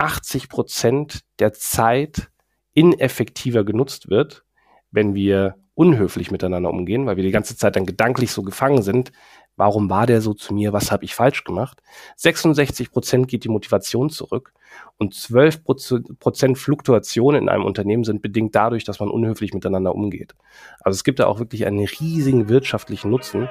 80 Prozent der Zeit ineffektiver genutzt wird, wenn wir unhöflich miteinander umgehen, weil wir die ganze Zeit dann gedanklich so gefangen sind. Warum war der so zu mir? Was habe ich falsch gemacht? 66 Prozent geht die Motivation zurück und 12 Prozent Fluktuation in einem Unternehmen sind bedingt dadurch, dass man unhöflich miteinander umgeht. Also es gibt da auch wirklich einen riesigen wirtschaftlichen Nutzen.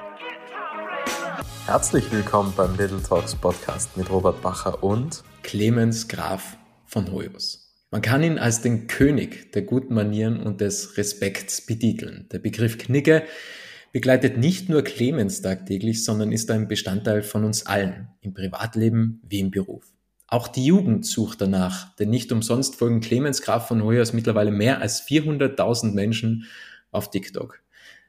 Herzlich willkommen beim Little Talks Podcast mit Robert Bacher und Clemens Graf von Hoyos. Man kann ihn als den König der guten Manieren und des Respekts betiteln. Der Begriff Knigge begleitet nicht nur Clemens tagtäglich, sondern ist ein Bestandteil von uns allen, im Privatleben wie im Beruf. Auch die Jugend sucht danach, denn nicht umsonst folgen Clemens Graf von Hoyos mittlerweile mehr als 400.000 Menschen auf TikTok.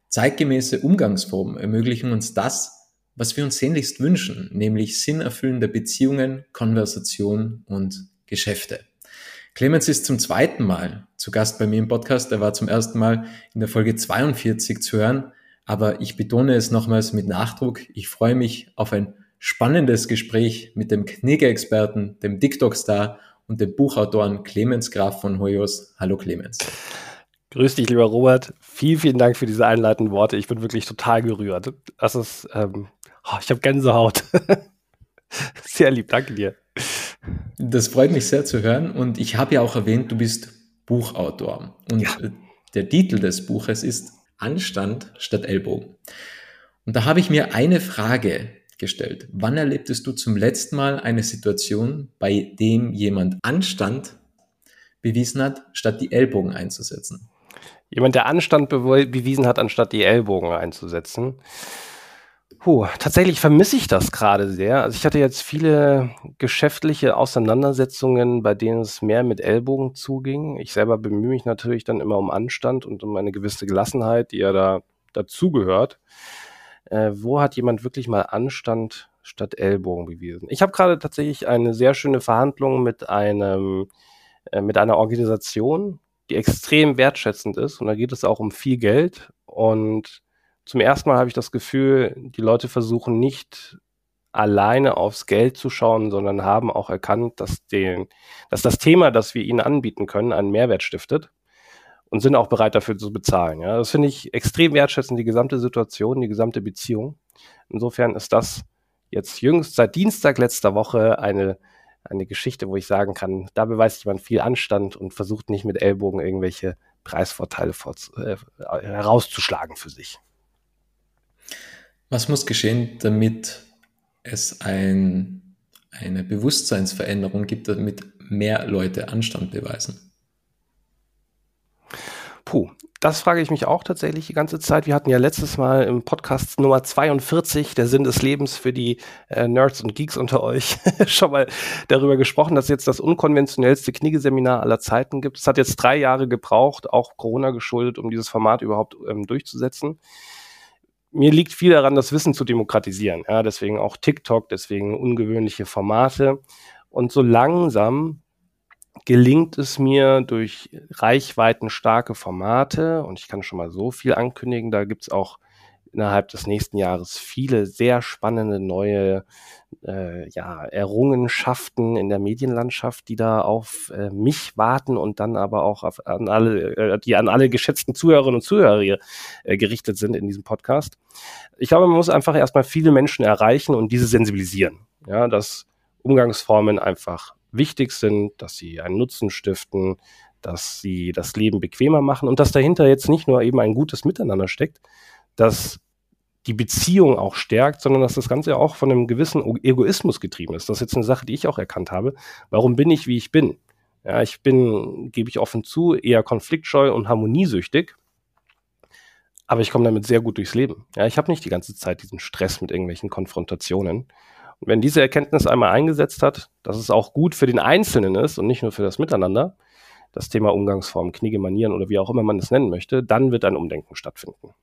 Zeitgemäße Umgangsformen ermöglichen uns das, was wir uns sehnlichst wünschen, nämlich sinnerfüllende Beziehungen, Konversation und Geschäfte. Clemens ist zum zweiten Mal zu Gast bei mir im Podcast. Er war zum ersten Mal in der Folge 42 zu hören. Aber ich betone es nochmals mit Nachdruck. Ich freue mich auf ein spannendes Gespräch mit dem Knigge-Experten, dem TikTok-Star und dem Buchautoren Clemens Graf von Hoyos. Hallo Clemens. Grüß dich, lieber Robert. Vielen, vielen Dank für diese einleitenden Worte. Ich bin wirklich total gerührt. Das ist ähm, Oh, ich habe Gänsehaut. sehr lieb, danke dir. Das freut mich sehr zu hören. Und ich habe ja auch erwähnt, du bist Buchautor. Und ja. der Titel des Buches ist Anstand statt Ellbogen. Und da habe ich mir eine Frage gestellt. Wann erlebtest du zum letzten Mal eine Situation, bei dem jemand Anstand bewiesen hat, statt die Ellbogen einzusetzen? Jemand, der Anstand bewiesen hat, anstatt die Ellbogen einzusetzen. Puh, tatsächlich vermisse ich das gerade sehr. Also ich hatte jetzt viele geschäftliche Auseinandersetzungen, bei denen es mehr mit Ellbogen zuging. Ich selber bemühe mich natürlich dann immer um Anstand und um eine gewisse Gelassenheit, die ja da dazugehört. Äh, wo hat jemand wirklich mal Anstand statt Ellbogen bewiesen? Ich habe gerade tatsächlich eine sehr schöne Verhandlung mit einem äh, mit einer Organisation, die extrem wertschätzend ist und da geht es auch um viel Geld und zum ersten Mal habe ich das Gefühl, die Leute versuchen nicht alleine aufs Geld zu schauen, sondern haben auch erkannt, dass, den, dass das Thema, das wir ihnen anbieten können, einen Mehrwert stiftet und sind auch bereit dafür zu bezahlen. Ja, das finde ich extrem wertschätzend, die gesamte Situation, die gesamte Beziehung. Insofern ist das jetzt jüngst seit Dienstag letzter Woche eine, eine Geschichte, wo ich sagen kann, da beweist jemand viel Anstand und versucht nicht mit Ellbogen irgendwelche Preisvorteile vor, äh, herauszuschlagen für sich. Was muss geschehen, damit es ein, eine Bewusstseinsveränderung gibt, damit mehr Leute Anstand beweisen? Puh, das frage ich mich auch tatsächlich die ganze Zeit. Wir hatten ja letztes Mal im Podcast Nummer 42, der Sinn des Lebens für die äh, Nerds und Geeks unter euch, schon mal darüber gesprochen, dass es jetzt das unkonventionellste Kniggeseminar aller Zeiten gibt. Es hat jetzt drei Jahre gebraucht, auch Corona geschuldet, um dieses Format überhaupt ähm, durchzusetzen mir liegt viel daran, das Wissen zu demokratisieren. Ja, deswegen auch TikTok, deswegen ungewöhnliche Formate. Und so langsam gelingt es mir durch reichweitenstarke Formate, und ich kann schon mal so viel ankündigen, da gibt's auch innerhalb des nächsten Jahres viele sehr spannende neue äh, ja, Errungenschaften in der Medienlandschaft, die da auf äh, mich warten und dann aber auch auf, an alle, äh, die an alle geschätzten Zuhörerinnen und Zuhörer hier, äh, gerichtet sind in diesem Podcast. Ich glaube, man muss einfach erstmal viele Menschen erreichen und diese sensibilisieren. Ja, dass Umgangsformen einfach wichtig sind, dass sie einen Nutzen stiften, dass sie das Leben bequemer machen und dass dahinter jetzt nicht nur eben ein gutes Miteinander steckt, dass die Beziehung auch stärkt, sondern dass das Ganze auch von einem gewissen Egoismus getrieben ist. Das ist jetzt eine Sache, die ich auch erkannt habe. Warum bin ich, wie ich bin? Ja, ich bin, gebe ich offen zu, eher konfliktscheu und harmoniesüchtig. Aber ich komme damit sehr gut durchs Leben. Ja, ich habe nicht die ganze Zeit diesen Stress mit irgendwelchen Konfrontationen. Und wenn diese Erkenntnis einmal eingesetzt hat, dass es auch gut für den Einzelnen ist und nicht nur für das Miteinander, das Thema Umgangsform, Kniege, Manieren oder wie auch immer man es nennen möchte, dann wird ein Umdenken stattfinden.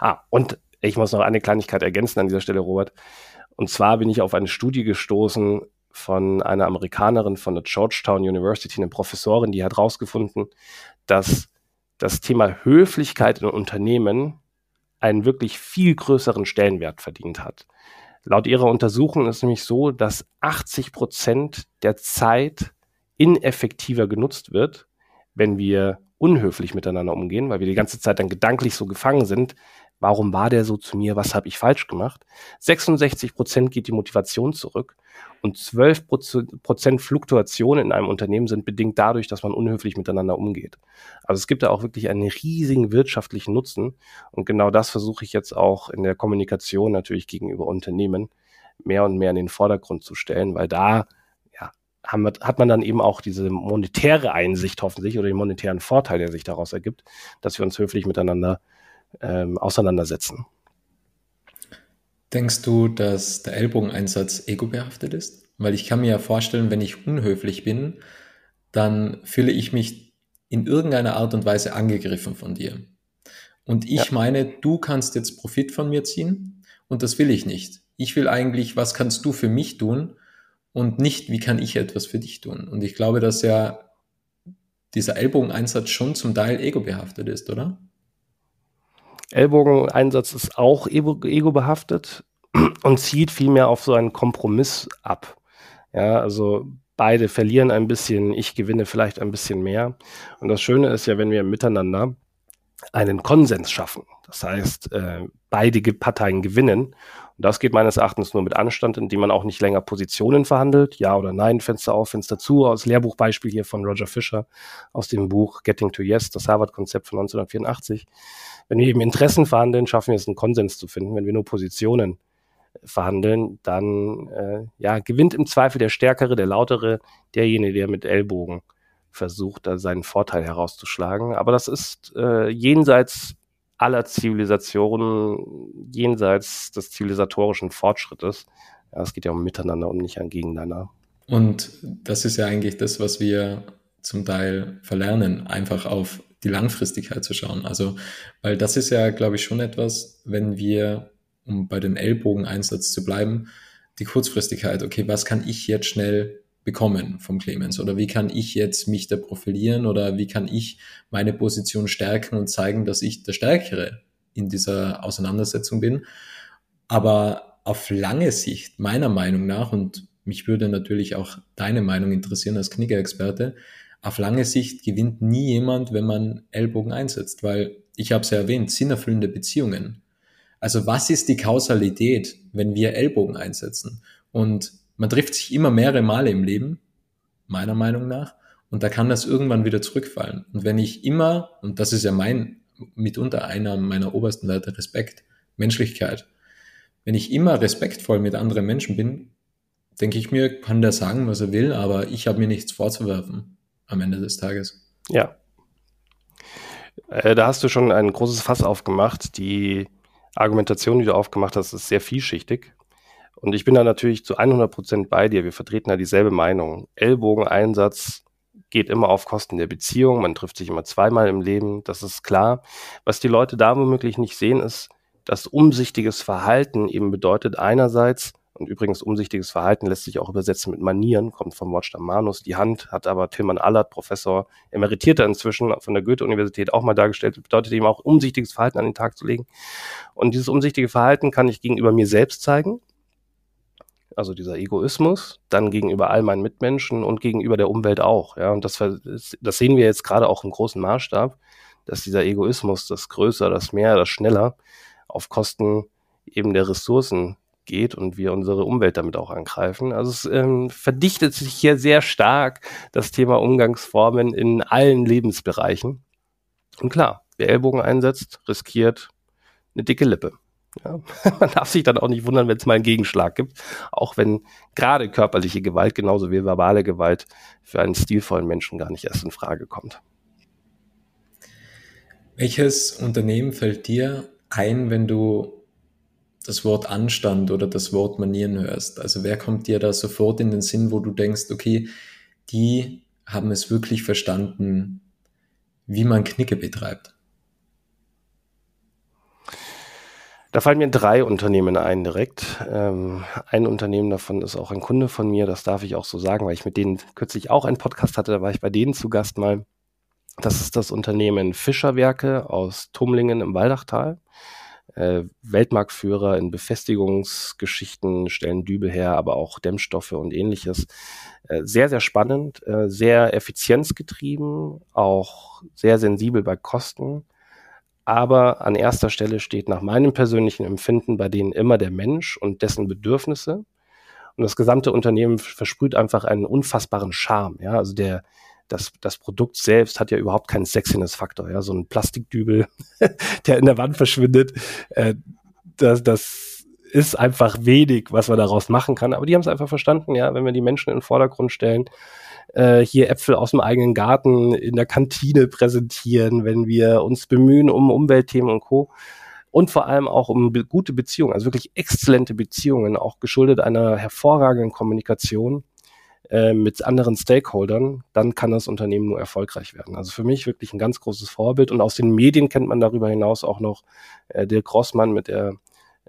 Ah, und ich muss noch eine Kleinigkeit ergänzen an dieser Stelle, Robert. Und zwar bin ich auf eine Studie gestoßen von einer Amerikanerin von der Georgetown University, eine Professorin, die hat herausgefunden, dass das Thema Höflichkeit in Unternehmen einen wirklich viel größeren Stellenwert verdient hat. Laut ihrer Untersuchung ist es nämlich so, dass 80 Prozent der Zeit ineffektiver genutzt wird, wenn wir unhöflich miteinander umgehen, weil wir die ganze Zeit dann gedanklich so gefangen sind. Warum war der so zu mir? Was habe ich falsch gemacht? 66 Prozent geht die Motivation zurück und 12 Prozent Fluktuation in einem Unternehmen sind bedingt dadurch, dass man unhöflich miteinander umgeht. Also es gibt da auch wirklich einen riesigen wirtschaftlichen Nutzen. Und genau das versuche ich jetzt auch in der Kommunikation natürlich gegenüber Unternehmen mehr und mehr in den Vordergrund zu stellen, weil da haben hat man dann eben auch diese monetäre Einsicht hoffentlich oder den monetären Vorteil, der sich daraus ergibt, dass wir uns höflich miteinander ähm, auseinandersetzen. Denkst du, dass der Ellbogeneinsatz ego-behaftet ist? Weil ich kann mir ja vorstellen, wenn ich unhöflich bin, dann fühle ich mich in irgendeiner Art und Weise angegriffen von dir. Und ich ja. meine, du kannst jetzt Profit von mir ziehen und das will ich nicht. Ich will eigentlich, was kannst du für mich tun und nicht, wie kann ich etwas für dich tun. Und ich glaube, dass ja dieser Ellbogeneinsatz schon zum Teil ego-behaftet ist, oder? Ellbogeneinsatz ist auch ego-behaftet und zieht vielmehr auf so einen Kompromiss ab. Ja, also beide verlieren ein bisschen, ich gewinne vielleicht ein bisschen mehr. Und das Schöne ist ja, wenn wir miteinander einen Konsens schaffen. Das heißt, äh, beide Parteien gewinnen. Das geht meines Erachtens nur mit Anstand, indem man auch nicht länger Positionen verhandelt. Ja oder nein, Fenster auf, Fenster zu. Aus Lehrbuchbeispiel hier von Roger Fisher aus dem Buch Getting to Yes, das Harvard-Konzept von 1984. Wenn wir eben Interessen verhandeln, schaffen wir es, einen Konsens zu finden. Wenn wir nur Positionen verhandeln, dann äh, ja, gewinnt im Zweifel der Stärkere, der Lautere, derjenige, der mit Ellbogen versucht, da seinen Vorteil herauszuschlagen. Aber das ist äh, jenseits aller Zivilisationen, jenseits des zivilisatorischen Fortschrittes. Ja, es geht ja um Miteinander und nicht an Gegeneinander. Und das ist ja eigentlich das, was wir zum Teil verlernen, einfach auf die Langfristigkeit zu schauen. Also, weil das ist ja, glaube ich, schon etwas, wenn wir, um bei dem Ellbogeneinsatz zu bleiben, die Kurzfristigkeit, okay, was kann ich jetzt schnell bekommen vom Clemens oder wie kann ich jetzt mich da profilieren oder wie kann ich meine Position stärken und zeigen, dass ich der Stärkere in dieser Auseinandersetzung bin. Aber auf lange Sicht, meiner Meinung nach, und mich würde natürlich auch deine Meinung interessieren als Knickerexperte, auf lange Sicht gewinnt nie jemand, wenn man Ellbogen einsetzt, weil ich habe es ja erwähnt, sinnerfüllende Beziehungen. Also was ist die Kausalität, wenn wir Ellbogen einsetzen? Und man trifft sich immer mehrere Male im Leben, meiner Meinung nach, und da kann das irgendwann wieder zurückfallen. Und wenn ich immer, und das ist ja mein, mitunter einer meiner obersten Werte, Respekt, Menschlichkeit, wenn ich immer respektvoll mit anderen Menschen bin, denke ich mir, kann der sagen, was er will, aber ich habe mir nichts vorzuwerfen am Ende des Tages. Ja. Äh, da hast du schon ein großes Fass aufgemacht. Die Argumentation, die du aufgemacht hast, ist sehr vielschichtig. Und ich bin da natürlich zu 100 Prozent bei dir. Wir vertreten da dieselbe Meinung. Ellbogeneinsatz geht immer auf Kosten der Beziehung. Man trifft sich immer zweimal im Leben. Das ist klar. Was die Leute da womöglich nicht sehen, ist, dass umsichtiges Verhalten eben bedeutet einerseits, und übrigens umsichtiges Verhalten lässt sich auch übersetzen mit Manieren, kommt vom Wort Manus. Die Hand hat aber Tilman Allert, Professor, emeritierter inzwischen von der Goethe-Universität auch mal dargestellt, bedeutet eben auch umsichtiges Verhalten an den Tag zu legen. Und dieses umsichtige Verhalten kann ich gegenüber mir selbst zeigen, also dieser Egoismus, dann gegenüber all meinen Mitmenschen und gegenüber der Umwelt auch. Ja, und das, das sehen wir jetzt gerade auch im großen Maßstab, dass dieser Egoismus, das Größer, das Mehr, das Schneller auf Kosten eben der Ressourcen geht und wir unsere Umwelt damit auch angreifen. Also es ähm, verdichtet sich hier sehr stark das Thema Umgangsformen in allen Lebensbereichen. Und klar, wer Ellbogen einsetzt, riskiert eine dicke Lippe. Ja, man darf sich dann auch nicht wundern, wenn es mal einen Gegenschlag gibt, auch wenn gerade körperliche Gewalt genauso wie verbale Gewalt für einen stilvollen Menschen gar nicht erst in Frage kommt. Welches Unternehmen fällt dir ein, wenn du das Wort Anstand oder das Wort Manieren hörst? Also wer kommt dir da sofort in den Sinn, wo du denkst, okay, die haben es wirklich verstanden, wie man Knicke betreibt? Da fallen mir drei Unternehmen ein direkt. Ähm, ein Unternehmen davon ist auch ein Kunde von mir, das darf ich auch so sagen, weil ich mit denen kürzlich auch einen Podcast hatte, da war ich bei denen zu Gast mal. Das ist das Unternehmen Fischerwerke aus Tumlingen im Waldachtal. äh, Weltmarktführer in Befestigungsgeschichten, stellen Dübel her, aber auch Dämmstoffe und ähnliches. Äh, sehr, sehr spannend, äh, sehr effizienzgetrieben, auch sehr sensibel bei Kosten. Aber an erster Stelle steht nach meinem persönlichen Empfinden bei denen immer der Mensch und dessen Bedürfnisse. Und das gesamte Unternehmen versprüht einfach einen unfassbaren Charme. Ja, also der, das, das Produkt selbst hat ja überhaupt keinen Sexiness-Faktor. Ja, so ein Plastikdübel, der in der Wand verschwindet, äh, das, das ist einfach wenig, was man daraus machen kann. Aber die haben es einfach verstanden, ja, wenn wir die Menschen in den Vordergrund stellen, äh, hier Äpfel aus dem eigenen Garten in der Kantine präsentieren, wenn wir uns bemühen um Umweltthemen und Co und vor allem auch um be gute Beziehungen, also wirklich exzellente Beziehungen, auch geschuldet einer hervorragenden Kommunikation äh, mit anderen Stakeholdern, dann kann das Unternehmen nur erfolgreich werden. Also für mich wirklich ein ganz großes Vorbild. Und aus den Medien kennt man darüber hinaus auch noch äh, Dirk Rossmann mit der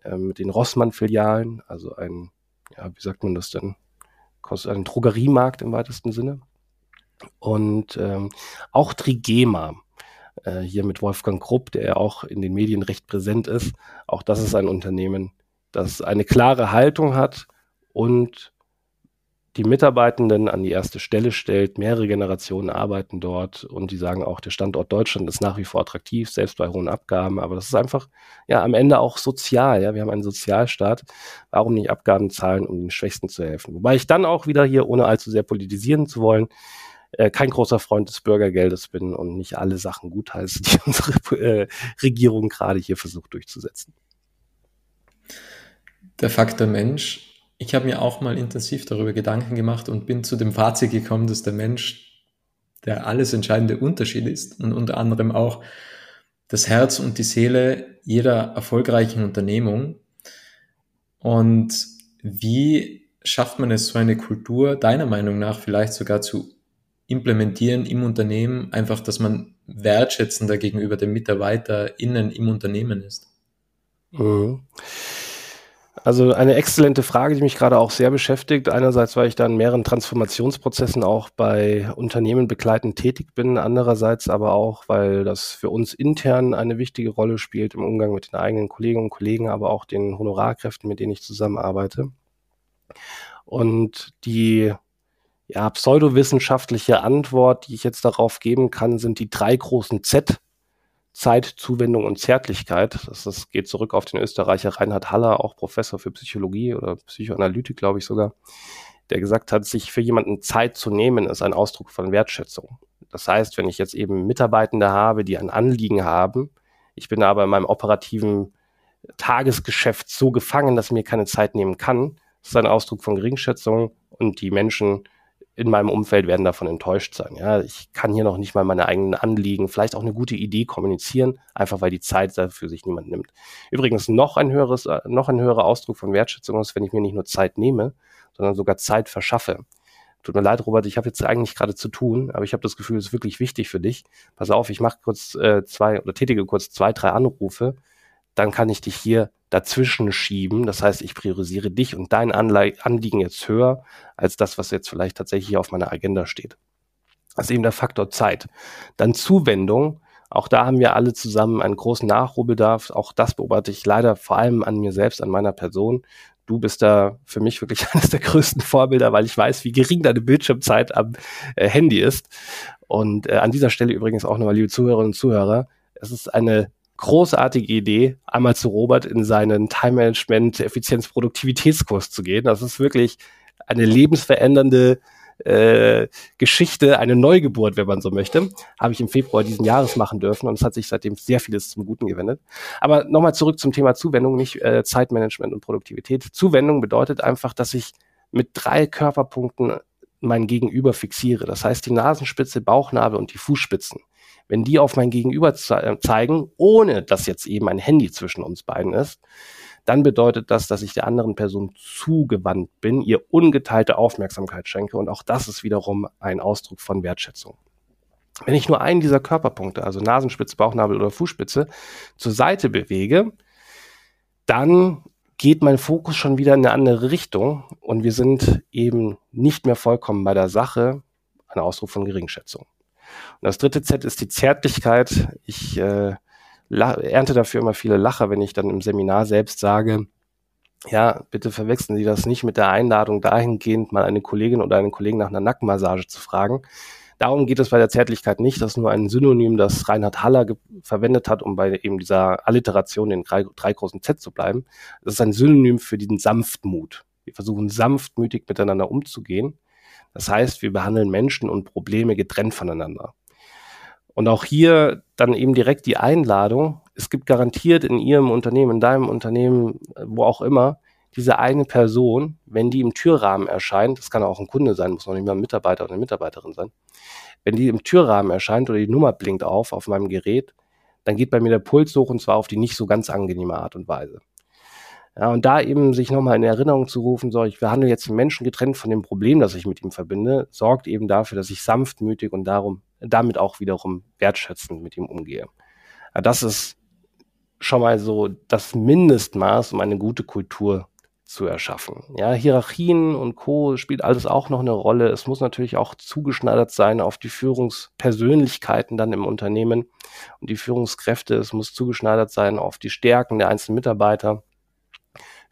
äh, mit den Rossmann-Filialen, also ein, ja, wie sagt man das denn? Ein Drogeriemarkt im weitesten Sinne. Und ähm, auch Trigema, äh, hier mit Wolfgang Krupp, der ja auch in den Medien recht präsent ist. Auch das ist ein Unternehmen, das eine klare Haltung hat und die Mitarbeitenden an die erste Stelle stellt. Mehrere Generationen arbeiten dort und die sagen auch, der Standort Deutschland ist nach wie vor attraktiv, selbst bei hohen Abgaben. Aber das ist einfach, ja, am Ende auch sozial. Ja, wir haben einen Sozialstaat. Warum nicht Abgaben zahlen, um den Schwächsten zu helfen? Wobei ich dann auch wieder hier, ohne allzu sehr politisieren zu wollen, äh, kein großer Freund des Bürgergeldes bin und nicht alle Sachen gutheiße, die unsere äh, Regierung gerade hier versucht durchzusetzen. Der Faktor Mensch. Ich habe mir auch mal intensiv darüber Gedanken gemacht und bin zu dem Fazit gekommen, dass der Mensch der alles entscheidende Unterschied ist und unter anderem auch das Herz und die Seele jeder erfolgreichen Unternehmung. Und wie schafft man es, so eine Kultur deiner Meinung nach vielleicht sogar zu implementieren im Unternehmen, einfach, dass man wertschätzender gegenüber den MitarbeiterInnen im Unternehmen ist? Mhm. Also eine exzellente Frage, die mich gerade auch sehr beschäftigt. Einerseits, weil ich da in mehreren Transformationsprozessen auch bei Unternehmen begleitend tätig bin. Andererseits aber auch, weil das für uns intern eine wichtige Rolle spielt im Umgang mit den eigenen Kolleginnen und Kollegen, aber auch den Honorarkräften, mit denen ich zusammenarbeite. Und die ja, pseudowissenschaftliche Antwort, die ich jetzt darauf geben kann, sind die drei großen Z. Zeit, Zuwendung und Zärtlichkeit. Das, das geht zurück auf den Österreicher Reinhard Haller, auch Professor für Psychologie oder Psychoanalytik, glaube ich sogar, der gesagt hat, sich für jemanden Zeit zu nehmen, ist ein Ausdruck von Wertschätzung. Das heißt, wenn ich jetzt eben Mitarbeitende habe, die ein Anliegen haben, ich bin aber in meinem operativen Tagesgeschäft so gefangen, dass ich mir keine Zeit nehmen kann, ist ein Ausdruck von Geringschätzung und die Menschen in meinem Umfeld werden davon enttäuscht sein. Ja, ich kann hier noch nicht mal meine eigenen Anliegen, vielleicht auch eine gute Idee kommunizieren, einfach weil die Zeit dafür sich niemand nimmt. Übrigens noch ein höheres, äh, noch ein höherer Ausdruck von Wertschätzung ist, wenn ich mir nicht nur Zeit nehme, sondern sogar Zeit verschaffe. Tut mir leid, Robert, ich habe jetzt eigentlich gerade zu tun, aber ich habe das Gefühl, es ist wirklich wichtig für dich. Pass auf, ich mache kurz äh, zwei oder tätige kurz zwei, drei Anrufe, dann kann ich dich hier dazwischen schieben. Das heißt, ich priorisiere dich und dein Anliegen jetzt höher als das, was jetzt vielleicht tatsächlich auf meiner Agenda steht. Das ist eben der Faktor Zeit. Dann Zuwendung. Auch da haben wir alle zusammen einen großen Nachholbedarf. Auch das beobachte ich leider vor allem an mir selbst, an meiner Person. Du bist da für mich wirklich eines der größten Vorbilder, weil ich weiß, wie gering deine Bildschirmzeit am äh, Handy ist. Und äh, an dieser Stelle übrigens auch nochmal, liebe Zuhörerinnen und Zuhörer, es ist eine großartige Idee, einmal zu Robert in seinen Time Management Effizienz Produktivitätskurs zu gehen. Das ist wirklich eine lebensverändernde äh, Geschichte, eine Neugeburt, wenn man so möchte, habe ich im Februar diesen Jahres machen dürfen und es hat sich seitdem sehr vieles zum Guten gewendet. Aber nochmal zurück zum Thema Zuwendung, nicht äh, Zeitmanagement und Produktivität. Zuwendung bedeutet einfach, dass ich mit drei Körperpunkten mein Gegenüber fixiere. Das heißt die Nasenspitze, Bauchnabel und die Fußspitzen wenn die auf mein Gegenüber ze zeigen, ohne dass jetzt eben ein Handy zwischen uns beiden ist, dann bedeutet das, dass ich der anderen Person zugewandt bin, ihr ungeteilte Aufmerksamkeit schenke und auch das ist wiederum ein Ausdruck von Wertschätzung. Wenn ich nur einen dieser Körperpunkte, also Nasenspitze, Bauchnabel oder Fußspitze, zur Seite bewege, dann geht mein Fokus schon wieder in eine andere Richtung und wir sind eben nicht mehr vollkommen bei der Sache, ein Ausdruck von Geringschätzung. Und das dritte Z ist die Zärtlichkeit. Ich äh, ernte dafür immer viele Lacher, wenn ich dann im Seminar selbst sage, ja, bitte verwechseln Sie das nicht mit der Einladung dahingehend, mal eine Kollegin oder einen Kollegen nach einer Nackenmassage zu fragen. Darum geht es bei der Zärtlichkeit nicht. Das ist nur ein Synonym, das Reinhard Haller verwendet hat, um bei eben dieser Alliteration in drei, drei großen Z zu bleiben. Das ist ein Synonym für diesen Sanftmut. Wir versuchen sanftmütig miteinander umzugehen. Das heißt, wir behandeln Menschen und Probleme getrennt voneinander. Und auch hier dann eben direkt die Einladung. Es gibt garantiert in Ihrem Unternehmen, in deinem Unternehmen, wo auch immer, diese eine Person, wenn die im Türrahmen erscheint, das kann auch ein Kunde sein, muss noch nicht mal ein Mitarbeiter oder eine Mitarbeiterin sein, wenn die im Türrahmen erscheint oder die Nummer blinkt auf auf meinem Gerät, dann geht bei mir der Puls hoch und zwar auf die nicht so ganz angenehme Art und Weise. Ja, und da eben sich nochmal in Erinnerung zu rufen, so, ich behandle jetzt den Menschen getrennt von dem Problem, das ich mit ihm verbinde, sorgt eben dafür, dass ich sanftmütig und darum, damit auch wiederum wertschätzend mit ihm umgehe. Ja, das ist schon mal so das Mindestmaß, um eine gute Kultur zu erschaffen. Ja, Hierarchien und Co. spielt alles auch noch eine Rolle. Es muss natürlich auch zugeschneidert sein auf die Führungspersönlichkeiten dann im Unternehmen und die Führungskräfte. Es muss zugeschneidert sein auf die Stärken der einzelnen Mitarbeiter.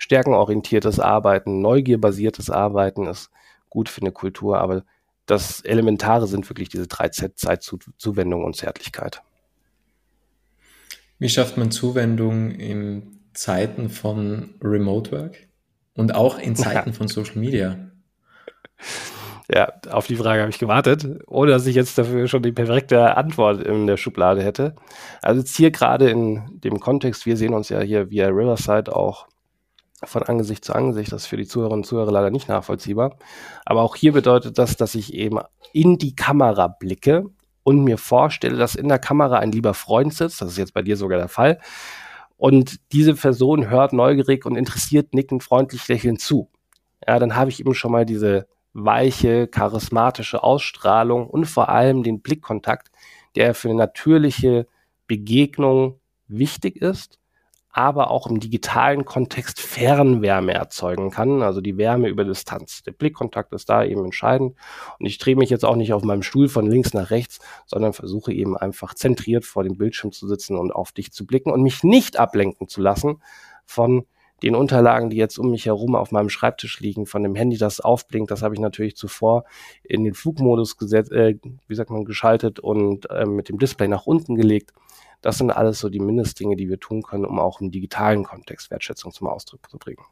Stärkenorientiertes Arbeiten, neugierbasiertes Arbeiten ist gut für eine Kultur, aber das Elementare sind wirklich diese drei Z, Zeitzuwendung und Zärtlichkeit. Wie schafft man Zuwendung in Zeiten von Remote Work und auch in Zeiten ja. von Social Media? Ja, auf die Frage habe ich gewartet, ohne dass ich jetzt dafür schon die perfekte Antwort in der Schublade hätte. Also jetzt hier gerade in dem Kontext, wir sehen uns ja hier via Riverside auch von Angesicht zu Angesicht. Das ist für die Zuhörerinnen und Zuhörer leider nicht nachvollziehbar. Aber auch hier bedeutet das, dass ich eben in die Kamera blicke und mir vorstelle, dass in der Kamera ein lieber Freund sitzt. Das ist jetzt bei dir sogar der Fall. Und diese Person hört neugierig und interessiert nickend freundlich lächelnd zu. Ja, dann habe ich eben schon mal diese weiche, charismatische Ausstrahlung und vor allem den Blickkontakt, der für eine natürliche Begegnung wichtig ist aber auch im digitalen Kontext Fernwärme erzeugen kann, also die Wärme über Distanz. Der Blickkontakt ist da eben entscheidend und ich drehe mich jetzt auch nicht auf meinem Stuhl von links nach rechts, sondern versuche eben einfach zentriert vor dem Bildschirm zu sitzen und auf dich zu blicken und mich nicht ablenken zu lassen von den Unterlagen, die jetzt um mich herum auf meinem Schreibtisch liegen, von dem Handy, das aufblinkt, das habe ich natürlich zuvor in den Flugmodus gesetzt, äh, wie sagt man, geschaltet und äh, mit dem Display nach unten gelegt. Das sind alles so die Mindestdinge, die wir tun können, um auch im digitalen Kontext Wertschätzung zum Ausdruck zu bringen.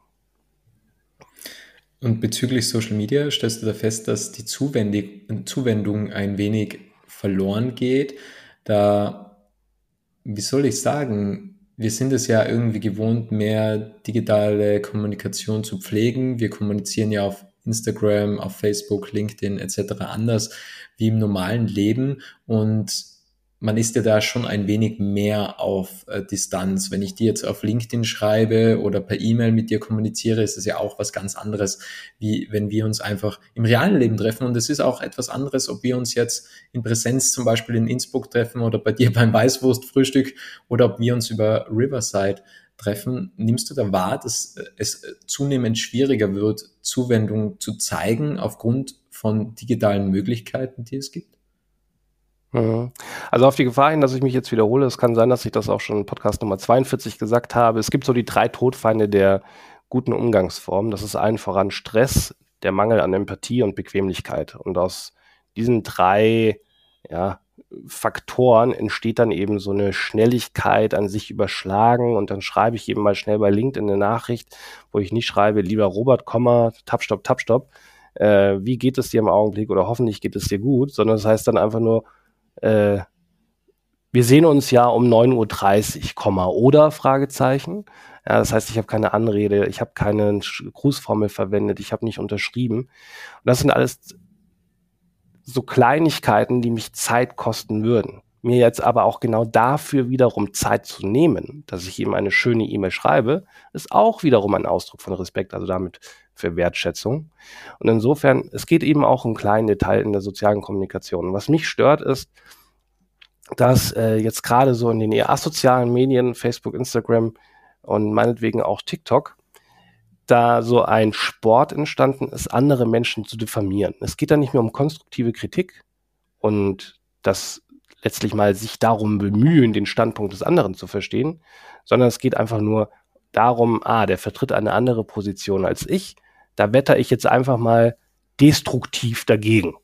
Und bezüglich Social Media stellst du da fest, dass die Zuwendung ein wenig verloren geht, da, wie soll ich sagen, wir sind es ja irgendwie gewohnt, mehr digitale Kommunikation zu pflegen. Wir kommunizieren ja auf Instagram, auf Facebook, LinkedIn etc. anders wie im normalen Leben und man ist ja da schon ein wenig mehr auf äh, Distanz. Wenn ich dir jetzt auf LinkedIn schreibe oder per E-Mail mit dir kommuniziere, ist das ja auch was ganz anderes, wie wenn wir uns einfach im realen Leben treffen. Und es ist auch etwas anderes, ob wir uns jetzt in Präsenz zum Beispiel in Innsbruck treffen oder bei dir beim Weißwurstfrühstück oder ob wir uns über Riverside treffen. Nimmst du da wahr, dass es zunehmend schwieriger wird, Zuwendung zu zeigen aufgrund von digitalen Möglichkeiten, die es gibt? Also auf die Gefahr hin, dass ich mich jetzt wiederhole, es kann sein, dass ich das auch schon in Podcast Nummer 42 gesagt habe. Es gibt so die drei Todfeinde der guten Umgangsform. Das ist allen voran Stress, der Mangel an Empathie und Bequemlichkeit. Und aus diesen drei ja, Faktoren entsteht dann eben so eine Schnelligkeit an sich überschlagen und dann schreibe ich eben mal schnell bei LinkedIn eine Nachricht, wo ich nicht schreibe, lieber Robert, Komma, Tapstopp, Tapstopp, äh, wie geht es dir im Augenblick oder hoffentlich geht es dir gut, sondern das heißt dann einfach nur, äh, wir sehen uns ja um 9.30 Uhr, oder? Fragezeichen. Ja, das heißt, ich habe keine Anrede, ich habe keine Grußformel verwendet, ich habe nicht unterschrieben. Und das sind alles so Kleinigkeiten, die mich Zeit kosten würden. Mir jetzt aber auch genau dafür wiederum Zeit zu nehmen, dass ich ihm eine schöne E-Mail schreibe, ist auch wiederum ein Ausdruck von Respekt, also damit für Wertschätzung. Und insofern, es geht eben auch um kleinen Detail in der sozialen Kommunikation. Was mich stört, ist, dass äh, jetzt gerade so in den eher asozialen Medien, Facebook, Instagram und meinetwegen auch TikTok, da so ein Sport entstanden ist, andere Menschen zu diffamieren. Es geht da nicht mehr um konstruktive Kritik und das letztlich mal sich darum bemühen, den Standpunkt des anderen zu verstehen, sondern es geht einfach nur darum, ah, der vertritt eine andere Position als ich, da wetter ich jetzt einfach mal destruktiv dagegen.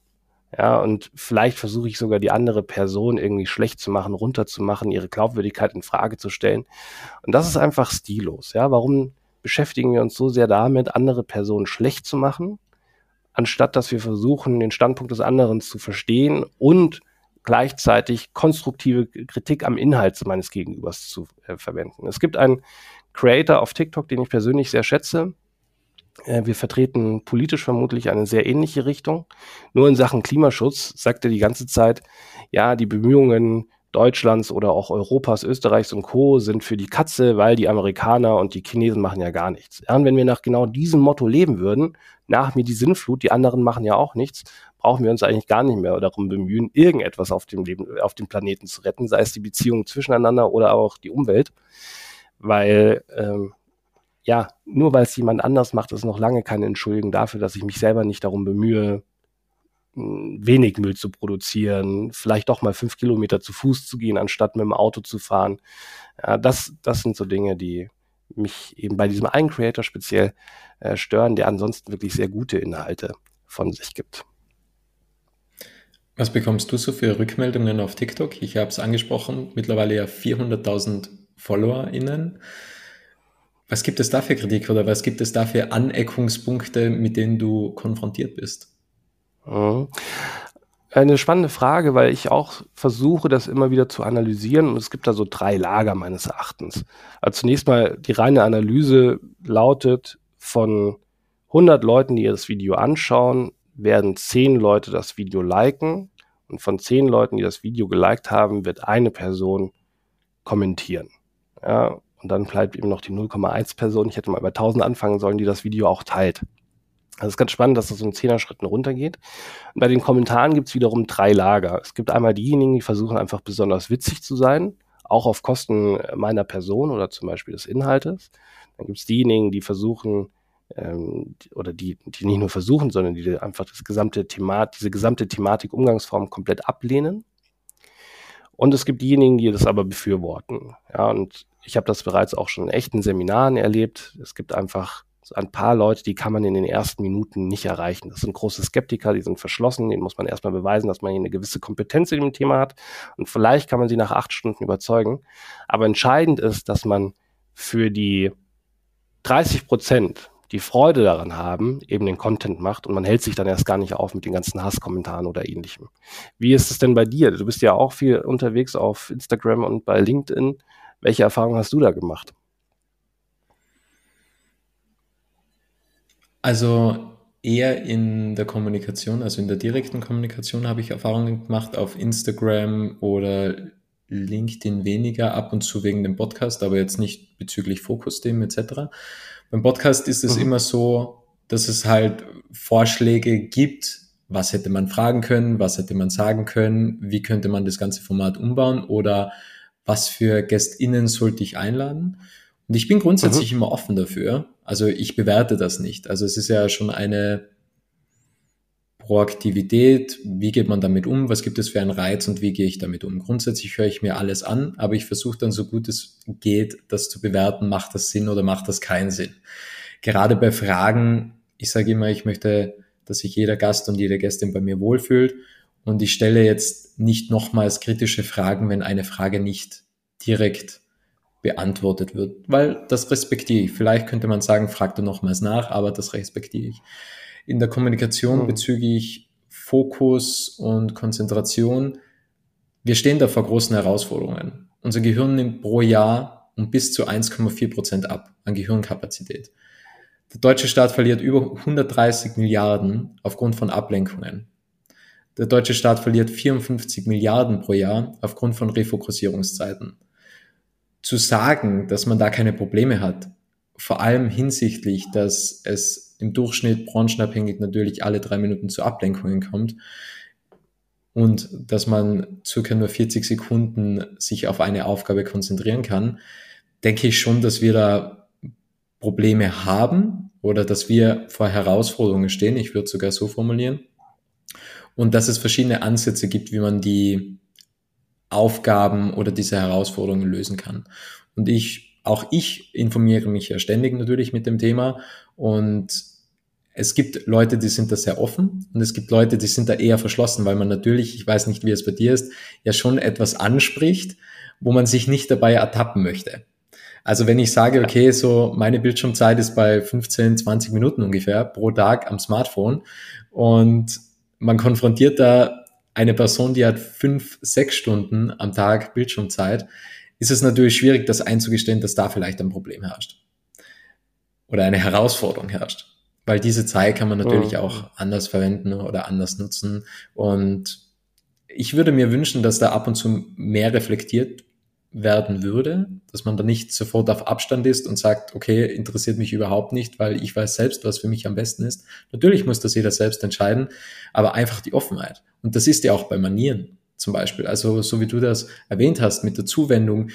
Ja, und vielleicht versuche ich sogar die andere Person irgendwie schlecht zu machen, runterzumachen, ihre Glaubwürdigkeit in Frage zu stellen. Und das ist einfach stillos. Ja, warum beschäftigen wir uns so sehr damit, andere Personen schlecht zu machen, anstatt dass wir versuchen, den Standpunkt des anderen zu verstehen und gleichzeitig konstruktive Kritik am Inhalt meines Gegenübers zu äh, verwenden. Es gibt einen Creator auf TikTok, den ich persönlich sehr schätze. Äh, wir vertreten politisch vermutlich eine sehr ähnliche Richtung. Nur in Sachen Klimaschutz sagt er die ganze Zeit, ja, die Bemühungen Deutschlands oder auch Europas, Österreichs und Co. sind für die Katze, weil die Amerikaner und die Chinesen machen ja gar nichts. Ja, und wenn wir nach genau diesem Motto leben würden, nach mir die Sinnflut, die anderen machen ja auch nichts, brauchen wir uns eigentlich gar nicht mehr darum bemühen, irgendetwas auf dem Leben, auf dem Planeten zu retten, sei es die Beziehungen zwischeneinander oder auch die Umwelt. Weil ähm, ja, nur weil es jemand anders macht, ist noch lange keine Entschuldigung dafür, dass ich mich selber nicht darum bemühe, wenig Müll zu produzieren, vielleicht doch mal fünf Kilometer zu Fuß zu gehen, anstatt mit dem Auto zu fahren. Ja, das, das sind so Dinge, die mich eben bei diesem einen Creator speziell äh, stören, der ansonsten wirklich sehr gute Inhalte von sich gibt. Was bekommst du so für Rückmeldungen auf TikTok? Ich habe es angesprochen, mittlerweile ja 400.000 FollowerInnen. Was gibt es da für Kritik oder was gibt es da für Aneckungspunkte, mit denen du konfrontiert bist? Mhm. Eine spannende Frage, weil ich auch versuche, das immer wieder zu analysieren. Und es gibt da so drei Lager meines Erachtens. Also zunächst mal die reine Analyse lautet, von 100 Leuten, die das Video anschauen, werden 10 Leute das Video liken. Und von 10 Leuten, die das Video geliked haben, wird eine Person kommentieren. Ja, und dann bleibt eben noch die 0,1 Person. Ich hätte mal bei 1000 anfangen sollen, die das Video auch teilt. Es ist ganz spannend, dass das so in Zehner-Schritten runtergeht. Und bei den Kommentaren gibt es wiederum drei Lager. Es gibt einmal diejenigen, die versuchen einfach besonders witzig zu sein, auch auf Kosten meiner Person oder zum Beispiel des Inhaltes. Dann gibt es diejenigen, die versuchen, ähm, oder die, die nicht nur versuchen, sondern die einfach das gesamte Thema, diese gesamte Thematik Umgangsform komplett ablehnen. Und es gibt diejenigen, die das aber befürworten. Ja, und ich habe das bereits auch schon in echten Seminaren erlebt. Es gibt einfach ein paar Leute, die kann man in den ersten Minuten nicht erreichen. Das sind große Skeptiker, die sind verschlossen, denen muss man erstmal beweisen, dass man hier eine gewisse Kompetenz in dem Thema hat. Und vielleicht kann man sie nach acht Stunden überzeugen. Aber entscheidend ist, dass man für die 30 Prozent, die Freude daran haben, eben den Content macht und man hält sich dann erst gar nicht auf mit den ganzen Hasskommentaren oder ähnlichem. Wie ist es denn bei dir? Du bist ja auch viel unterwegs auf Instagram und bei LinkedIn. Welche Erfahrungen hast du da gemacht? Also eher in der Kommunikation, also in der direkten Kommunikation habe ich Erfahrungen gemacht auf Instagram oder LinkedIn weniger, ab und zu wegen dem Podcast, aber jetzt nicht bezüglich Fokusthemen etc. Beim Podcast ist es mhm. immer so, dass es halt Vorschläge gibt, was hätte man fragen können, was hätte man sagen können, wie könnte man das ganze Format umbauen oder was für GästInnen sollte ich einladen. Und ich bin grundsätzlich mhm. immer offen dafür. Also ich bewerte das nicht. Also es ist ja schon eine Proaktivität. Wie geht man damit um? Was gibt es für einen Reiz und wie gehe ich damit um? Grundsätzlich höre ich mir alles an, aber ich versuche dann so gut es geht, das zu bewerten. Macht das Sinn oder macht das keinen Sinn? Gerade bei Fragen, ich sage immer, ich möchte, dass sich jeder Gast und jede Gästin bei mir wohlfühlt. Und ich stelle jetzt nicht nochmals kritische Fragen, wenn eine Frage nicht direkt beantwortet wird, weil das respektiere ich. Vielleicht könnte man sagen, frag du nochmals nach, aber das respektiere ich. In der Kommunikation mhm. bezüglich Fokus und Konzentration, wir stehen da vor großen Herausforderungen. Unser Gehirn nimmt pro Jahr um bis zu 1,4 Prozent ab an Gehirnkapazität. Der deutsche Staat verliert über 130 Milliarden aufgrund von Ablenkungen. Der deutsche Staat verliert 54 Milliarden pro Jahr aufgrund von Refokussierungszeiten zu sagen, dass man da keine Probleme hat, vor allem hinsichtlich, dass es im Durchschnitt branchenabhängig natürlich alle drei Minuten zu Ablenkungen kommt und dass man circa nur 40 Sekunden sich auf eine Aufgabe konzentrieren kann, denke ich schon, dass wir da Probleme haben oder dass wir vor Herausforderungen stehen. Ich würde sogar so formulieren. Und dass es verschiedene Ansätze gibt, wie man die Aufgaben oder diese Herausforderungen lösen kann. Und ich, auch ich informiere mich ja ständig natürlich mit dem Thema und es gibt Leute, die sind da sehr offen und es gibt Leute, die sind da eher verschlossen, weil man natürlich, ich weiß nicht, wie es bei dir ist, ja schon etwas anspricht, wo man sich nicht dabei ertappen möchte. Also wenn ich sage, okay, so meine Bildschirmzeit ist bei 15, 20 Minuten ungefähr pro Tag am Smartphone und man konfrontiert da eine Person, die hat fünf, sechs Stunden am Tag Bildschirmzeit, ist es natürlich schwierig, das einzugestehen, dass da vielleicht ein Problem herrscht. Oder eine Herausforderung herrscht. Weil diese Zeit kann man natürlich mhm. auch anders verwenden oder anders nutzen. Und ich würde mir wünschen, dass da ab und zu mehr reflektiert werden würde, dass man da nicht sofort auf Abstand ist und sagt, okay, interessiert mich überhaupt nicht, weil ich weiß selbst, was für mich am besten ist. Natürlich muss das jeder selbst entscheiden, aber einfach die Offenheit. Und das ist ja auch bei Manieren zum Beispiel. Also so wie du das erwähnt hast mit der Zuwendung,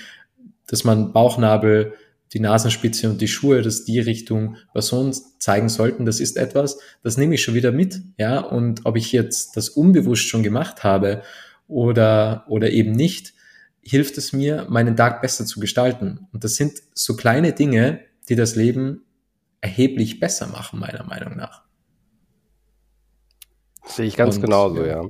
dass man Bauchnabel, die Nasenspitze und die Schuhe, dass die Richtung Person zeigen sollten, das ist etwas, das nehme ich schon wieder mit, ja. Und ob ich jetzt das unbewusst schon gemacht habe oder, oder eben nicht, hilft es mir, meinen Tag besser zu gestalten. Und das sind so kleine Dinge, die das Leben erheblich besser machen, meiner Meinung nach. sehe ich ganz Und, genauso, ja.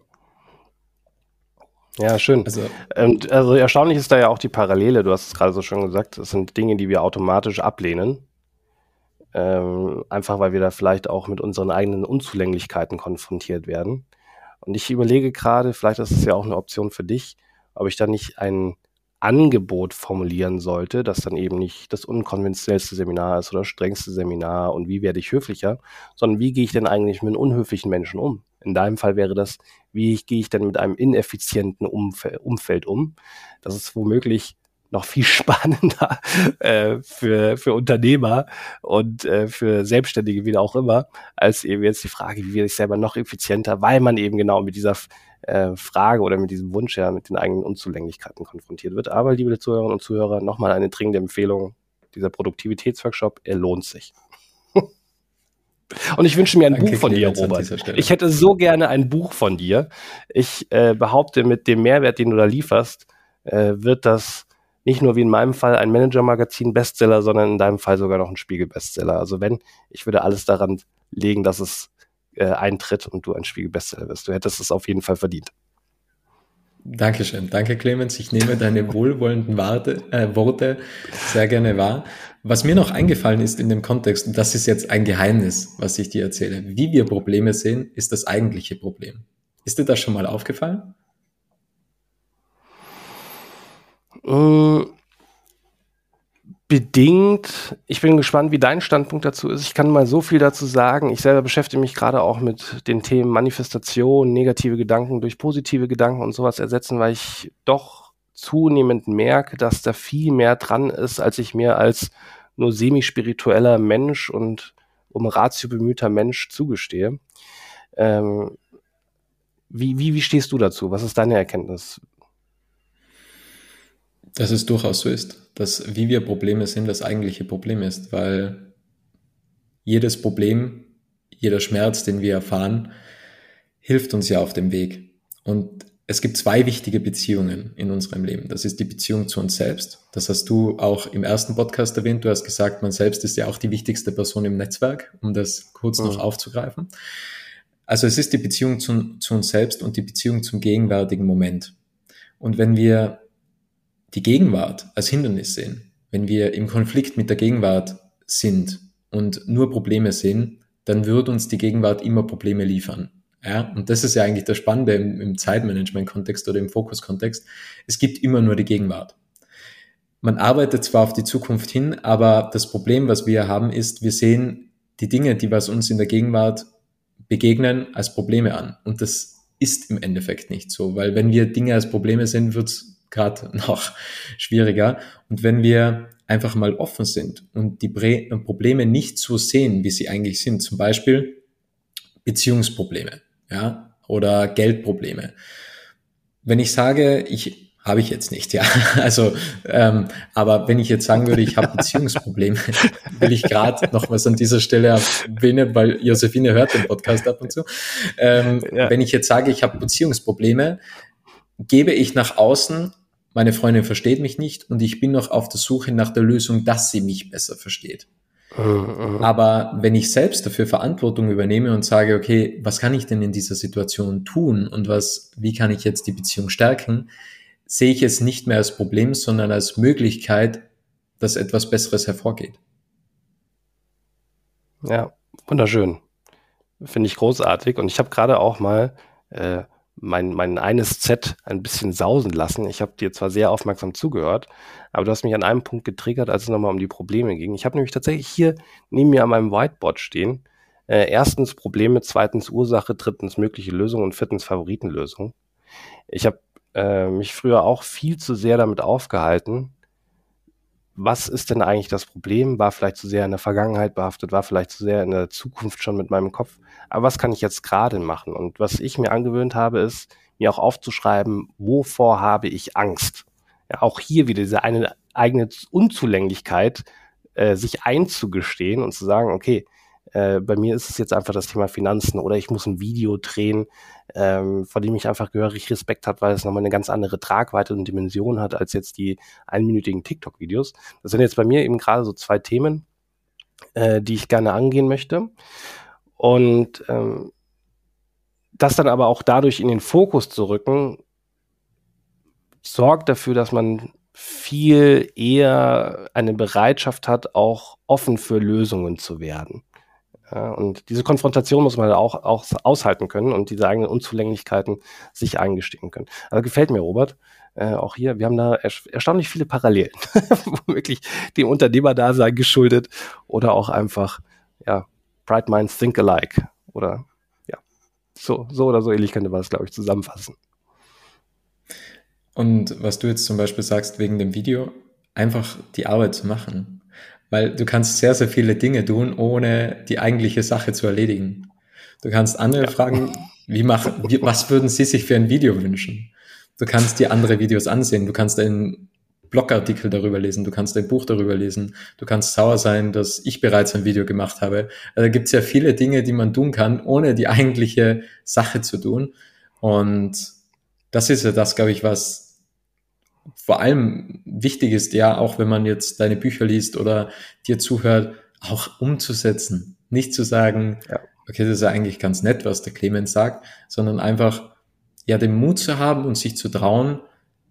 Ja, schön. Also, Und, also erstaunlich ist da ja auch die Parallele, du hast es gerade so schon gesagt, das sind Dinge, die wir automatisch ablehnen. Ähm, einfach weil wir da vielleicht auch mit unseren eigenen Unzulänglichkeiten konfrontiert werden. Und ich überlege gerade, vielleicht ist es ja auch eine Option für dich, ob ich da nicht ein Angebot formulieren sollte, das dann eben nicht das unkonventionellste Seminar ist oder strengste Seminar und wie werde ich höflicher, sondern wie gehe ich denn eigentlich mit unhöflichen Menschen um? In deinem Fall wäre das, wie gehe ich denn mit einem ineffizienten Umfeld, um? Das ist womöglich noch viel spannender äh, für, für Unternehmer und äh, für Selbstständige, wie auch immer, als eben jetzt die Frage, wie werde ich selber noch effizienter, weil man eben genau mit dieser äh, Frage oder mit diesem Wunsch ja mit den eigenen Unzulänglichkeiten konfrontiert wird. Aber liebe Zuhörerinnen und Zuhörer, nochmal eine dringende Empfehlung. Dieser Produktivitätsworkshop, er lohnt sich. Und ich wünsche mir ein Danke, Buch von dir, Robert. Ich hätte so gerne ein Buch von dir. Ich äh, behaupte, mit dem Mehrwert, den du da lieferst, äh, wird das nicht nur wie in meinem Fall ein Manager-Magazin-Bestseller, sondern in deinem Fall sogar noch ein Spiegel-Bestseller. Also wenn, ich würde alles daran legen, dass es äh, eintritt und du ein Spiegel-Bestseller wirst. Du hättest es auf jeden Fall verdient. Dankeschön. Danke, Clemens. Ich nehme deine wohlwollenden Warte, äh, Worte sehr gerne wahr. Was mir noch eingefallen ist in dem Kontext, und das ist jetzt ein Geheimnis, was ich dir erzähle, wie wir Probleme sehen, ist das eigentliche Problem. Ist dir das schon mal aufgefallen? Äh, bedingt. Ich bin gespannt, wie dein Standpunkt dazu ist. Ich kann mal so viel dazu sagen. Ich selber beschäftige mich gerade auch mit den Themen Manifestation, negative Gedanken durch positive Gedanken und sowas ersetzen, weil ich doch zunehmend merke, dass da viel mehr dran ist, als ich mir als nur semi-spiritueller Mensch und um Ratio bemühter Mensch zugestehe. Ähm, wie, wie, wie stehst du dazu? Was ist deine Erkenntnis? Dass es durchaus so ist, dass wie wir Probleme sind, das eigentliche Problem ist, weil jedes Problem, jeder Schmerz, den wir erfahren, hilft uns ja auf dem Weg. Und es gibt zwei wichtige Beziehungen in unserem Leben. Das ist die Beziehung zu uns selbst. Das hast du auch im ersten Podcast erwähnt. Du hast gesagt, man selbst ist ja auch die wichtigste Person im Netzwerk, um das kurz mhm. noch aufzugreifen. Also es ist die Beziehung zu, zu uns selbst und die Beziehung zum gegenwärtigen Moment. Und wenn wir die Gegenwart als Hindernis sehen, wenn wir im Konflikt mit der Gegenwart sind und nur Probleme sehen, dann wird uns die Gegenwart immer Probleme liefern. Ja, und das ist ja eigentlich das Spannende im, im Zeitmanagement-Kontext oder im Fokus-Kontext. Es gibt immer nur die Gegenwart. Man arbeitet zwar auf die Zukunft hin, aber das Problem, was wir haben, ist, wir sehen die Dinge, die was uns in der Gegenwart begegnen, als Probleme an. Und das ist im Endeffekt nicht so, weil wenn wir Dinge als Probleme sehen, wird gerade noch schwieriger. Und wenn wir einfach mal offen sind und die Probleme nicht so sehen, wie sie eigentlich sind, zum Beispiel Beziehungsprobleme, ja, oder Geldprobleme. Wenn ich sage, ich habe ich jetzt nicht, ja. Also, ähm, aber wenn ich jetzt sagen würde, ich habe Beziehungsprobleme, will ich gerade nochmals an dieser Stelle erwähnen, weil Josephine hört den Podcast ab und zu. Ähm, ja. Wenn ich jetzt sage, ich habe Beziehungsprobleme, gebe ich nach außen, meine Freundin versteht mich nicht und ich bin noch auf der Suche nach der Lösung, dass sie mich besser versteht. Mhm. Aber wenn ich selbst dafür Verantwortung übernehme und sage, okay, was kann ich denn in dieser Situation tun und was, wie kann ich jetzt die Beziehung stärken, sehe ich es nicht mehr als Problem, sondern als Möglichkeit, dass etwas Besseres hervorgeht. Ja, wunderschön. Finde ich großartig. Und ich habe gerade auch mal äh, mein, mein eines Z ein bisschen sausen lassen. Ich habe dir zwar sehr aufmerksam zugehört, aber du hast mich an einem Punkt getriggert, als es nochmal um die Probleme ging. Ich habe nämlich tatsächlich hier neben mir an meinem Whiteboard stehen. Äh, erstens Probleme, zweitens Ursache, drittens mögliche Lösung und viertens Favoritenlösung. Ich habe äh, mich früher auch viel zu sehr damit aufgehalten, was ist denn eigentlich das Problem? War vielleicht zu sehr in der Vergangenheit behaftet, war vielleicht zu sehr in der Zukunft schon mit meinem Kopf. Aber was kann ich jetzt gerade machen? Und was ich mir angewöhnt habe, ist, mir auch aufzuschreiben, wovor habe ich Angst? Ja, auch hier wieder diese eine eigene Unzulänglichkeit, äh, sich einzugestehen und zu sagen, okay, äh, bei mir ist es jetzt einfach das Thema Finanzen oder ich muss ein Video drehen, ähm, vor dem ich einfach gehörig Respekt habe, weil es nochmal eine ganz andere Tragweite und Dimension hat als jetzt die einminütigen TikTok-Videos. Das sind jetzt bei mir eben gerade so zwei Themen, äh, die ich gerne angehen möchte. Und ähm, das dann aber auch dadurch in den Fokus zu rücken, sorgt dafür, dass man viel eher eine Bereitschaft hat, auch offen für Lösungen zu werden. Ja, und diese Konfrontation muss man halt auch, auch aushalten können und diese eigenen Unzulänglichkeiten sich eingestehen können. Also gefällt mir, Robert. Äh, auch hier, wir haben da er erstaunlich viele Parallelen. Wirklich dem Unternehmerdasein geschuldet oder auch einfach, ja, Bright Minds Think Alike. Oder ja, so, so oder so ähnlich könnte man das, glaube ich, zusammenfassen. Und was du jetzt zum Beispiel sagst wegen dem Video, einfach die Arbeit zu machen weil du kannst sehr, sehr viele Dinge tun, ohne die eigentliche Sache zu erledigen. Du kannst andere ja. fragen, wie mach, wie, was würden sie sich für ein Video wünschen? Du kannst dir andere Videos ansehen, du kannst einen Blogartikel darüber lesen, du kannst ein Buch darüber lesen, du kannst sauer sein, dass ich bereits ein Video gemacht habe. Also gibt es ja viele Dinge, die man tun kann, ohne die eigentliche Sache zu tun. Und das ist ja das, glaube ich, was vor allem wichtig ist, ja, auch wenn man jetzt deine Bücher liest oder dir zuhört, auch umzusetzen. Nicht zu sagen, ja. okay, das ist ja eigentlich ganz nett, was der Clemens sagt, sondern einfach, ja, den Mut zu haben und sich zu trauen,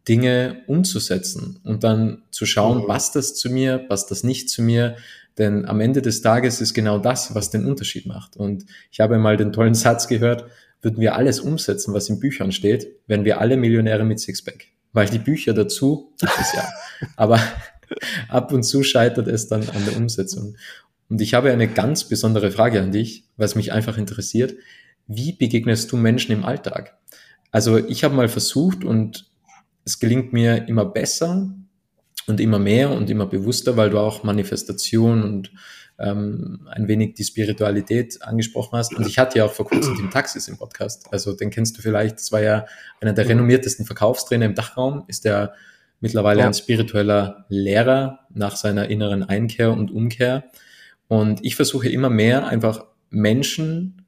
Dinge umzusetzen und dann zu schauen, mhm. passt das zu mir, passt das nicht zu mir, denn am Ende des Tages ist genau das, was den Unterschied macht. Und ich habe mal den tollen Satz gehört, würden wir alles umsetzen, was in Büchern steht, wenn wir alle Millionäre mit Sixpack weil die Bücher dazu gibt es ja. Aber ab und zu scheitert es dann an der Umsetzung. Und ich habe eine ganz besondere Frage an dich, was mich einfach interessiert. Wie begegnest du Menschen im Alltag? Also ich habe mal versucht und es gelingt mir immer besser und immer mehr und immer bewusster, weil du auch Manifestation und ähm, ein wenig die Spiritualität angesprochen hast. Und ich hatte ja auch vor kurzem den Taxis im Podcast. Also den kennst du vielleicht. Das war ja einer der renommiertesten Verkaufstrainer im Dachraum. Ist der mittlerweile ja. ein spiritueller Lehrer nach seiner inneren Einkehr und Umkehr. Und ich versuche immer mehr einfach Menschen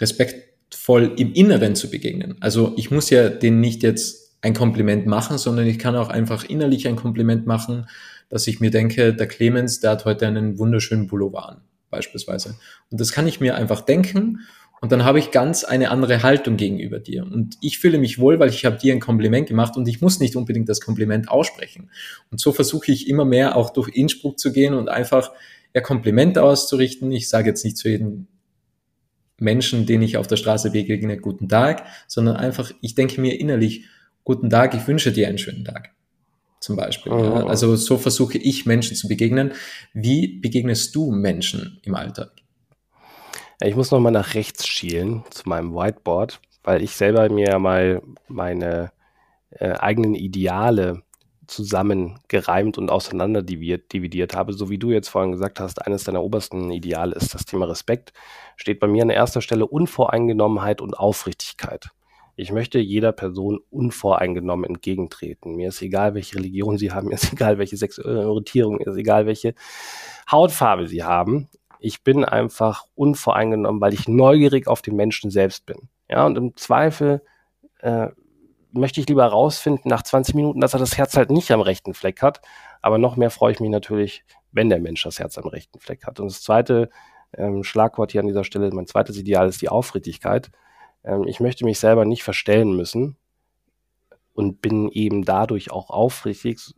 respektvoll im Inneren zu begegnen. Also ich muss ja denen nicht jetzt ein Kompliment machen, sondern ich kann auch einfach innerlich ein Kompliment machen dass ich mir denke, der Clemens, der hat heute einen wunderschönen Pullover an, beispielsweise. Und das kann ich mir einfach denken und dann habe ich ganz eine andere Haltung gegenüber dir. Und ich fühle mich wohl, weil ich habe dir ein Kompliment gemacht und ich muss nicht unbedingt das Kompliment aussprechen. Und so versuche ich immer mehr auch durch Innsbruck zu gehen und einfach ja, Komplimente auszurichten. Ich sage jetzt nicht zu jedem Menschen, den ich auf der Straße begegne, guten Tag, sondern einfach, ich denke mir innerlich, guten Tag, ich wünsche dir einen schönen Tag zum Beispiel. Oh. Ja. Also so versuche ich Menschen zu begegnen. Wie begegnest du Menschen im Alltag? Ich muss noch mal nach rechts schielen zu meinem Whiteboard, weil ich selber mir ja mal meine äh, eigenen Ideale zusammengereimt und auseinander dividiert habe. So wie du jetzt vorhin gesagt hast, eines deiner obersten Ideale ist das Thema Respekt. Steht bei mir an erster Stelle Unvoreingenommenheit und Aufrichtigkeit. Ich möchte jeder Person unvoreingenommen entgegentreten. Mir ist egal, welche Religion sie haben, mir ist egal, welche sexuelle Orientierung, mir ist egal, welche Hautfarbe sie haben. Ich bin einfach unvoreingenommen, weil ich neugierig auf den Menschen selbst bin. Ja, und im Zweifel äh, möchte ich lieber rausfinden nach 20 Minuten, dass er das Herz halt nicht am rechten Fleck hat. Aber noch mehr freue ich mich natürlich, wenn der Mensch das Herz am rechten Fleck hat. Und das zweite ähm, Schlagwort hier an dieser Stelle, mein zweites Ideal ist die Aufrichtigkeit. Ähm, ich möchte mich selber nicht verstellen müssen und bin eben dadurch auch aufrichtig,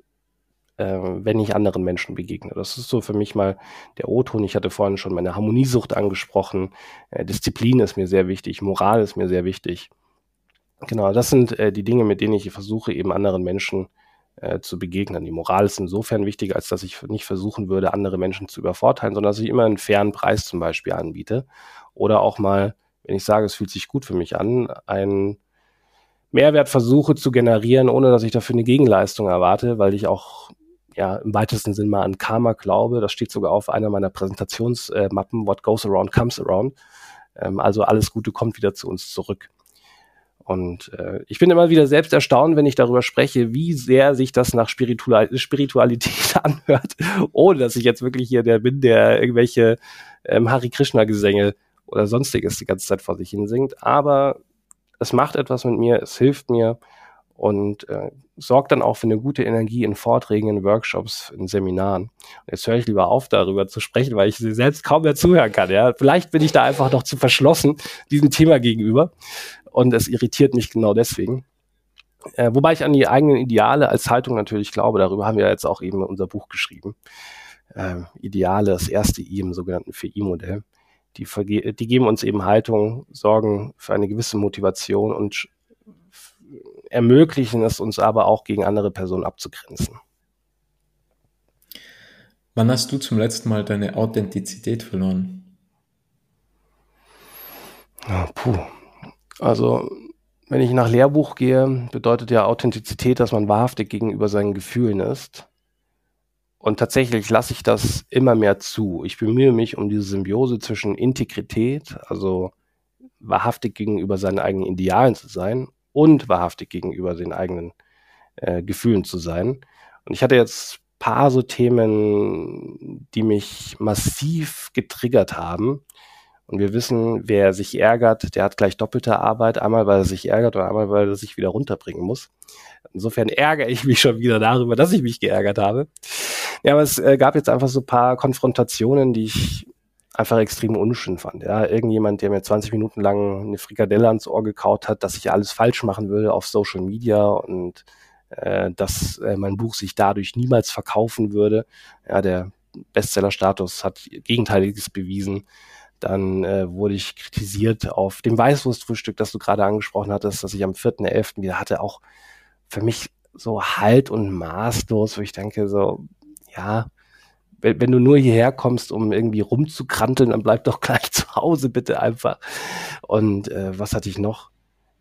äh, wenn ich anderen Menschen begegne. Das ist so für mich mal der O-Ton. Ich hatte vorhin schon meine Harmoniesucht angesprochen. Äh, Disziplin ist mir sehr wichtig, Moral ist mir sehr wichtig. Genau, das sind äh, die Dinge, mit denen ich versuche, eben anderen Menschen äh, zu begegnen. Die Moral ist insofern wichtig, als dass ich nicht versuchen würde, andere Menschen zu übervorteilen, sondern dass ich immer einen fairen Preis zum Beispiel anbiete. Oder auch mal, wenn ich sage, es fühlt sich gut für mich an, einen Mehrwert versuche zu generieren, ohne dass ich dafür eine Gegenleistung erwarte, weil ich auch ja im weitesten Sinn mal an Karma glaube. Das steht sogar auf einer meiner Präsentationsmappen, What goes around comes around. Ähm, also alles Gute kommt wieder zu uns zurück. Und äh, ich bin immer wieder selbst erstaunt, wenn ich darüber spreche, wie sehr sich das nach Spiritual Spiritualität anhört, ohne dass ich jetzt wirklich hier der bin, der irgendwelche ähm, Hari Krishna Gesänge oder sonstiges die ganze Zeit vor sich hin singt. Aber es macht etwas mit mir, es hilft mir und äh, sorgt dann auch für eine gute Energie in Vorträgen, in Workshops, in Seminaren. Und jetzt höre ich lieber auf, darüber zu sprechen, weil ich sie selbst kaum mehr zuhören kann. Ja, vielleicht bin ich da einfach noch zu verschlossen diesem Thema gegenüber und es irritiert mich genau deswegen. Äh, wobei ich an die eigenen Ideale als Haltung natürlich glaube. Darüber haben wir jetzt auch eben unser Buch geschrieben. Äh, Ideale, das erste I im sogenannten 4I-Modell. Die, die geben uns eben Haltung, sorgen für eine gewisse Motivation und ermöglichen es uns aber auch gegen andere Personen abzugrenzen. Wann hast du zum letzten Mal deine Authentizität verloren? Oh, puh, also, wenn ich nach Lehrbuch gehe, bedeutet ja Authentizität, dass man wahrhaftig gegenüber seinen Gefühlen ist. Und tatsächlich lasse ich das immer mehr zu. Ich bemühe mich um diese Symbiose zwischen Integrität, also wahrhaftig gegenüber seinen eigenen Idealen zu sein und wahrhaftig gegenüber den eigenen äh, Gefühlen zu sein. Und ich hatte jetzt paar so Themen, die mich massiv getriggert haben. Und wir wissen, wer sich ärgert, der hat gleich doppelte Arbeit. Einmal, weil er sich ärgert und einmal, weil er sich wieder runterbringen muss. Insofern ärgere ich mich schon wieder darüber, dass ich mich geärgert habe. Ja, aber es äh, gab jetzt einfach so paar Konfrontationen, die ich einfach extrem unschön fand. Ja, irgendjemand, der mir 20 Minuten lang eine Frikadelle ans Ohr gekaut hat, dass ich alles falsch machen würde auf Social Media und äh, dass äh, mein Buch sich dadurch niemals verkaufen würde. Ja, der Bestseller-Status hat Gegenteiliges bewiesen. Dann äh, wurde ich kritisiert auf dem Weißwurstfrühstück, das du gerade angesprochen hattest, das ich am 4.11. wieder hatte, auch für mich so halt und maßlos, wo ich denke so, ja, wenn, wenn du nur hierher kommst, um irgendwie rumzukranteln, dann bleib doch gleich zu Hause bitte einfach. Und äh, was hatte ich noch?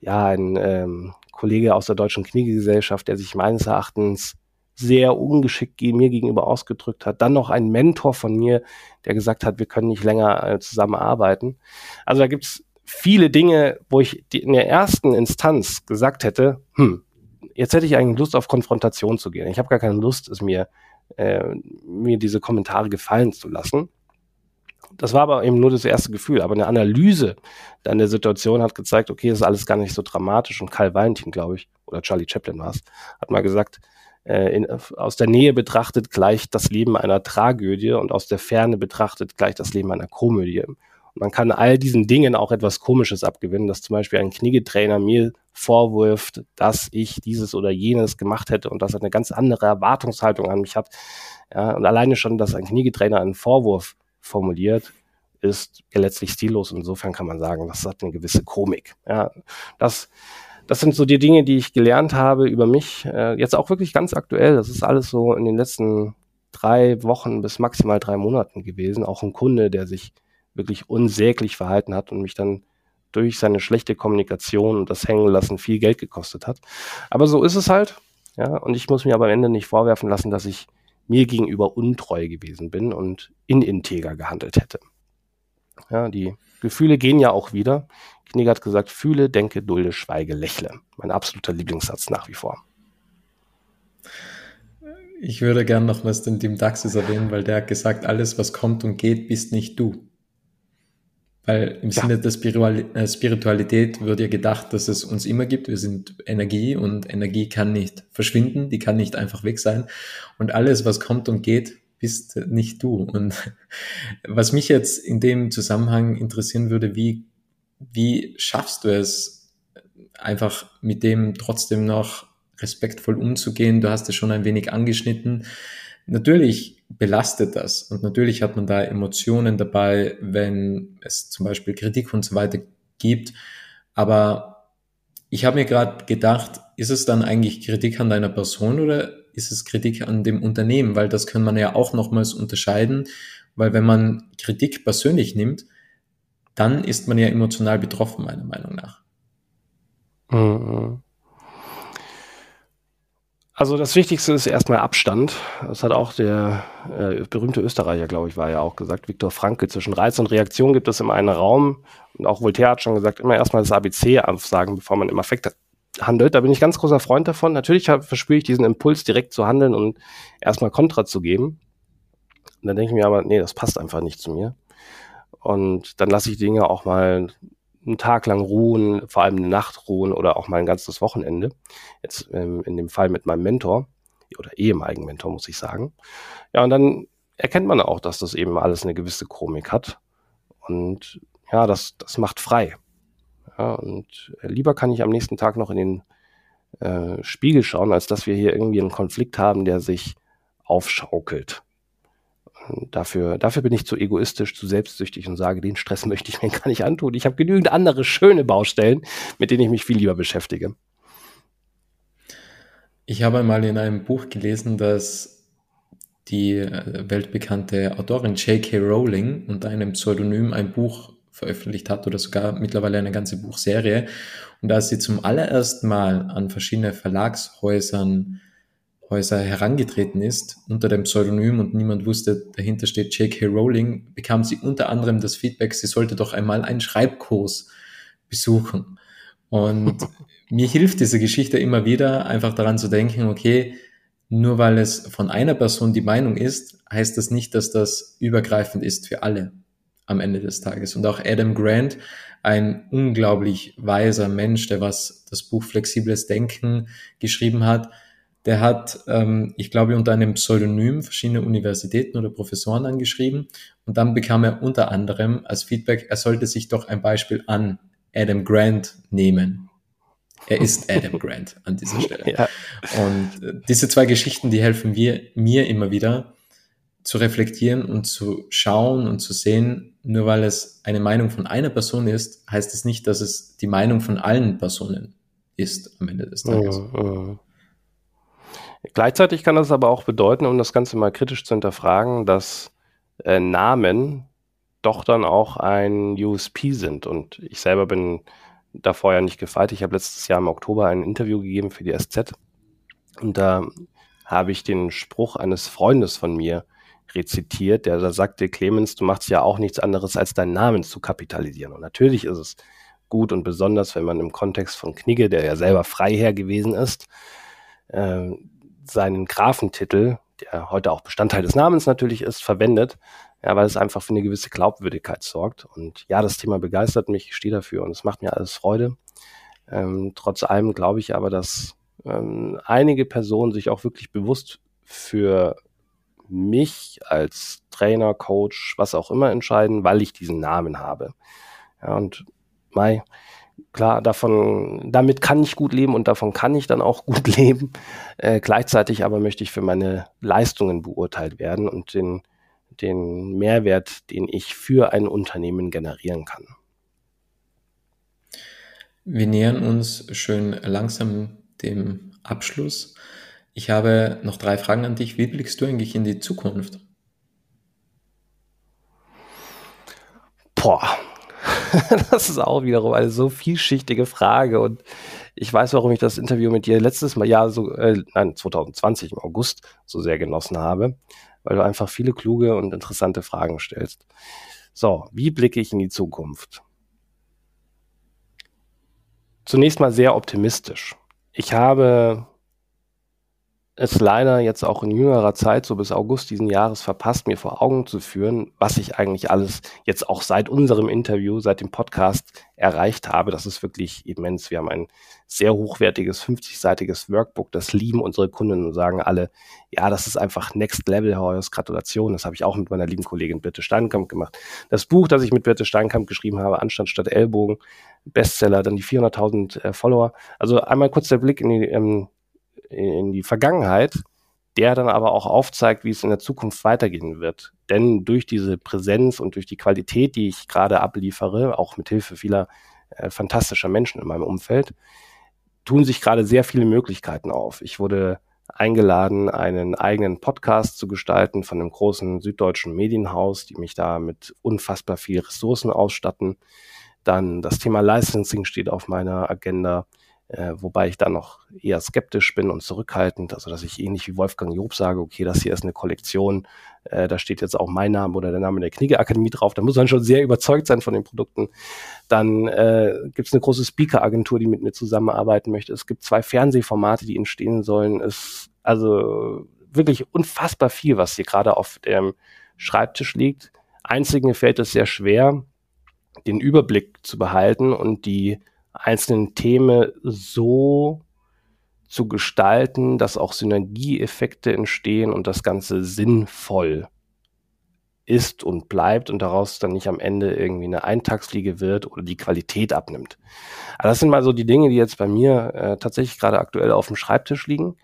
Ja, ein ähm, Kollege aus der Deutschen Kniegesellschaft, der sich meines Erachtens sehr ungeschickt mir gegenüber ausgedrückt hat. Dann noch ein Mentor von mir, der gesagt hat, wir können nicht länger äh, zusammenarbeiten. Also da gibt's viele Dinge, wo ich in der ersten Instanz gesagt hätte, hm, jetzt hätte ich eigentlich Lust auf Konfrontation zu gehen. Ich habe gar keine Lust, es mir, äh, mir diese Kommentare gefallen zu lassen. Das war aber eben nur das erste Gefühl. Aber eine Analyse dann der Situation hat gezeigt, okay, das ist alles gar nicht so dramatisch. Und Karl Valentin, glaube ich, oder Charlie Chaplin war es, hat mal gesagt, äh, in, aus der Nähe betrachtet gleich das Leben einer Tragödie und aus der Ferne betrachtet gleich das Leben einer Komödie. Man kann all diesen Dingen auch etwas Komisches abgewinnen, dass zum Beispiel ein Kniegetrainer mir vorwirft, dass ich dieses oder jenes gemacht hätte und dass er eine ganz andere Erwartungshaltung an mich hat. Ja, und alleine schon, dass ein Kniegetrainer einen Vorwurf formuliert, ist letztlich stillos. Insofern kann man sagen, das hat eine gewisse Komik. Ja, das das sind so die Dinge, die ich gelernt habe über mich. Äh, jetzt auch wirklich ganz aktuell. Das ist alles so in den letzten drei Wochen bis maximal drei Monaten gewesen. Auch ein Kunde, der sich wirklich unsäglich verhalten hat und mich dann durch seine schlechte Kommunikation und das Hängenlassen viel Geld gekostet hat. Aber so ist es halt. Ja, und ich muss mir aber am Ende nicht vorwerfen lassen, dass ich mir gegenüber untreu gewesen bin und ininteger gehandelt hätte. Ja, die Gefühle gehen ja auch wieder. Knigge hat gesagt, fühle, denke, dulde, schweige, lächle. Mein absoluter Lieblingssatz nach wie vor. Ich würde gern noch was den Tim Daxis erwähnen, weil der hat gesagt, alles, was kommt und geht, bist nicht du. Weil im ja. Sinne der äh, Spiritualität wird ja gedacht, dass es uns immer gibt. Wir sind Energie und Energie kann nicht verschwinden, die kann nicht einfach weg sein. Und alles, was kommt und geht, bist nicht du. Und was mich jetzt in dem Zusammenhang interessieren würde, wie, wie schaffst du es, einfach mit dem trotzdem noch respektvoll umzugehen? Du hast es schon ein wenig angeschnitten. Natürlich belastet das. Und natürlich hat man da Emotionen dabei, wenn es zum Beispiel Kritik und so weiter gibt. Aber ich habe mir gerade gedacht, ist es dann eigentlich Kritik an deiner Person oder ist es Kritik an dem Unternehmen? Weil das kann man ja auch nochmals unterscheiden, weil wenn man Kritik persönlich nimmt, dann ist man ja emotional betroffen, meiner Meinung nach. Mhm. Also das Wichtigste ist erstmal Abstand. Das hat auch der äh, berühmte Österreicher, glaube ich, war ja auch gesagt, Viktor Frankl. Zwischen Reiz und Reaktion gibt es immer einen Raum. Und auch Voltaire hat schon gesagt, immer erstmal das ABC aufsagen, bevor man im Affekt handelt. Da bin ich ganz großer Freund davon. Natürlich verspüre ich diesen Impuls, direkt zu handeln und erstmal Kontra zu geben. Und dann denke ich mir aber, nee, das passt einfach nicht zu mir. Und dann lasse ich Dinge auch mal einen Tag lang ruhen, vor allem eine Nacht ruhen oder auch mal ein ganzes Wochenende. Jetzt ähm, in dem Fall mit meinem Mentor oder ehemaligen Mentor, muss ich sagen. Ja, und dann erkennt man auch, dass das eben alles eine gewisse Komik hat. Und ja, das, das macht frei. Ja, und lieber kann ich am nächsten Tag noch in den äh, Spiegel schauen, als dass wir hier irgendwie einen Konflikt haben, der sich aufschaukelt dafür, dafür bin ich zu egoistisch, zu selbstsüchtig und sage, den Stress möchte ich mir gar nicht antun. Ich habe genügend andere schöne Baustellen, mit denen ich mich viel lieber beschäftige. Ich habe einmal in einem Buch gelesen, dass die äh, weltbekannte Autorin J.K. Rowling unter einem Pseudonym ein Buch veröffentlicht hat oder sogar mittlerweile eine ganze Buchserie. Und als sie zum allerersten Mal an verschiedene Verlagshäusern Häuser herangetreten ist unter dem Pseudonym und niemand wusste, dahinter steht J.K. Rowling, bekam sie unter anderem das Feedback, sie sollte doch einmal einen Schreibkurs besuchen. Und mir hilft diese Geschichte immer wieder, einfach daran zu denken, okay, nur weil es von einer Person die Meinung ist, heißt das nicht, dass das übergreifend ist für alle am Ende des Tages. Und auch Adam Grant, ein unglaublich weiser Mensch, der was das Buch Flexibles Denken geschrieben hat, der hat, ähm, ich glaube, unter einem Pseudonym verschiedene Universitäten oder Professoren angeschrieben und dann bekam er unter anderem als Feedback, er sollte sich doch ein Beispiel an Adam Grant nehmen. Er ist Adam Grant an dieser Stelle. Ja. Und äh, diese zwei Geschichten, die helfen wir, mir immer wieder zu reflektieren und zu schauen und zu sehen, nur weil es eine Meinung von einer Person ist, heißt es nicht, dass es die Meinung von allen Personen ist am Ende des Tages. Ja, ja. Gleichzeitig kann das aber auch bedeuten, um das Ganze mal kritisch zu hinterfragen, dass äh, Namen doch dann auch ein USP sind. Und ich selber bin davor ja nicht gefeit. Ich habe letztes Jahr im Oktober ein Interview gegeben für die SZ. Und da habe ich den Spruch eines Freundes von mir rezitiert, der da sagte, Clemens, du machst ja auch nichts anderes, als deinen Namen zu kapitalisieren. Und natürlich ist es gut und besonders, wenn man im Kontext von Knigge, der ja selber Freiherr gewesen ist, äh, seinen Grafentitel, der heute auch Bestandteil des Namens natürlich ist, verwendet, ja, weil es einfach für eine gewisse Glaubwürdigkeit sorgt. Und ja, das Thema begeistert mich, ich stehe dafür und es macht mir alles Freude. Ähm, trotz allem glaube ich aber, dass ähm, einige Personen sich auch wirklich bewusst für mich als Trainer, Coach, was auch immer entscheiden, weil ich diesen Namen habe. Ja, und Mai, Klar, davon, damit kann ich gut leben und davon kann ich dann auch gut leben. Äh, gleichzeitig aber möchte ich für meine Leistungen beurteilt werden und den, den Mehrwert, den ich für ein Unternehmen generieren kann. Wir nähern uns schön langsam dem Abschluss. Ich habe noch drei Fragen an dich. Wie blickst du eigentlich in die Zukunft? Boah, das ist auch wiederum eine so vielschichtige Frage und ich weiß, warum ich das Interview mit dir letztes Mal, ja, so, äh, nein, 2020 im August so sehr genossen habe, weil du einfach viele kluge und interessante Fragen stellst. So, wie blicke ich in die Zukunft? Zunächst mal sehr optimistisch. Ich habe es leider jetzt auch in jüngerer Zeit, so bis August diesen Jahres, verpasst, mir vor Augen zu führen, was ich eigentlich alles jetzt auch seit unserem Interview, seit dem Podcast erreicht habe. Das ist wirklich immens. Wir haben ein sehr hochwertiges, 50-seitiges Workbook. Das lieben unsere Kunden und sagen alle, ja, das ist einfach Next Level, Horus. Gratulation. Das habe ich auch mit meiner lieben Kollegin Birte Steinkamp gemacht. Das Buch, das ich mit Birte Steinkamp geschrieben habe, Anstand statt Ellbogen, Bestseller, dann die 400.000 äh, Follower. Also einmal kurz der Blick in die, ähm, in die Vergangenheit, der dann aber auch aufzeigt, wie es in der Zukunft weitergehen wird. Denn durch diese Präsenz und durch die Qualität, die ich gerade abliefere, auch mit Hilfe vieler äh, fantastischer Menschen in meinem Umfeld, tun sich gerade sehr viele Möglichkeiten auf. Ich wurde eingeladen, einen eigenen Podcast zu gestalten von einem großen süddeutschen Medienhaus, die mich da mit unfassbar viel Ressourcen ausstatten. Dann das Thema Licensing steht auf meiner Agenda äh, wobei ich da noch eher skeptisch bin und zurückhaltend, also dass ich ähnlich wie Wolfgang Job sage, okay, das hier ist eine Kollektion, äh, da steht jetzt auch mein Name oder der Name der Knigge-Akademie drauf, da muss man schon sehr überzeugt sein von den Produkten. Dann äh, gibt es eine große Speaker-Agentur, die mit mir zusammenarbeiten möchte. Es gibt zwei Fernsehformate, die entstehen sollen. Es also wirklich unfassbar viel, was hier gerade auf dem Schreibtisch liegt. Einzigen fällt es sehr schwer, den Überblick zu behalten und die einzelnen Themen so zu gestalten, dass auch Synergieeffekte entstehen und das Ganze sinnvoll ist und bleibt und daraus dann nicht am Ende irgendwie eine Eintagsfliege wird oder die Qualität abnimmt. Aber das sind mal so die Dinge, die jetzt bei mir äh, tatsächlich gerade aktuell auf dem Schreibtisch liegen.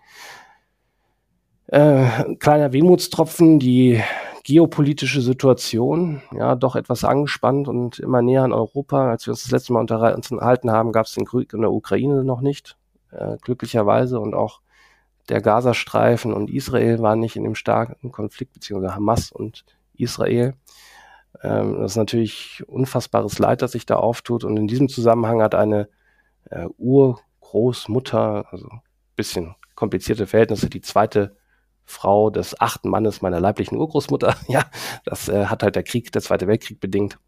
Äh, kleiner Wehmutstropfen, die geopolitische Situation, ja, doch etwas angespannt und immer näher an Europa. Als wir uns das letzte Mal unterhalten haben, gab es den Krieg in der Ukraine noch nicht, äh, glücklicherweise. Und auch der Gazastreifen und Israel waren nicht in dem starken Konflikt, beziehungsweise Hamas und Israel. Ähm, das ist natürlich unfassbares Leid, das sich da auftut. Und in diesem Zusammenhang hat eine äh, Urgroßmutter, also bisschen komplizierte Verhältnisse, die zweite Frau des achten Mannes meiner leiblichen Urgroßmutter. Ja, das äh, hat halt der Krieg, der Zweite Weltkrieg bedingt.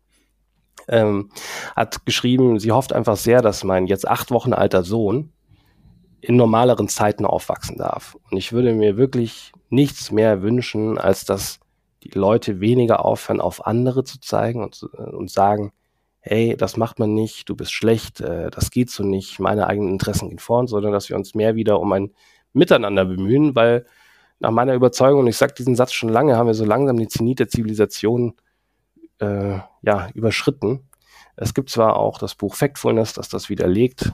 Ähm, hat geschrieben, sie hofft einfach sehr, dass mein jetzt acht Wochen alter Sohn in normaleren Zeiten aufwachsen darf. Und ich würde mir wirklich nichts mehr wünschen, als dass die Leute weniger aufhören, auf andere zu zeigen und, äh, und sagen, hey, das macht man nicht, du bist schlecht, äh, das geht so nicht, meine eigenen Interessen gehen vor, sondern dass wir uns mehr wieder um ein Miteinander bemühen, weil nach meiner Überzeugung, und ich sage diesen Satz schon lange, haben wir so langsam die Zenit der Zivilisation äh, ja, überschritten. Es gibt zwar auch das Buch Factfulness, das das widerlegt,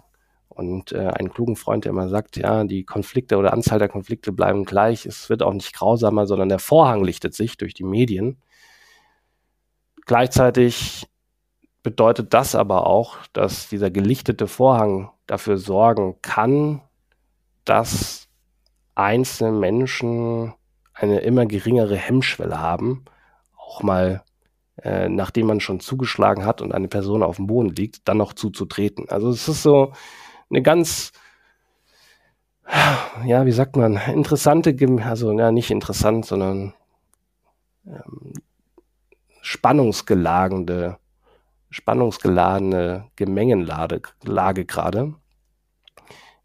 und äh, einen klugen Freund, der immer sagt, ja, die Konflikte oder Anzahl der Konflikte bleiben gleich, es wird auch nicht grausamer, sondern der Vorhang lichtet sich durch die Medien. Gleichzeitig bedeutet das aber auch, dass dieser gelichtete Vorhang dafür sorgen kann, dass einzelne Menschen eine immer geringere Hemmschwelle haben, auch mal, äh, nachdem man schon zugeschlagen hat und eine Person auf dem Boden liegt, dann noch zuzutreten. Also es ist so eine ganz, ja, wie sagt man, interessante, also ja, nicht interessant, sondern ähm, spannungsgelagende, spannungsgeladene Gemengenlage Lage gerade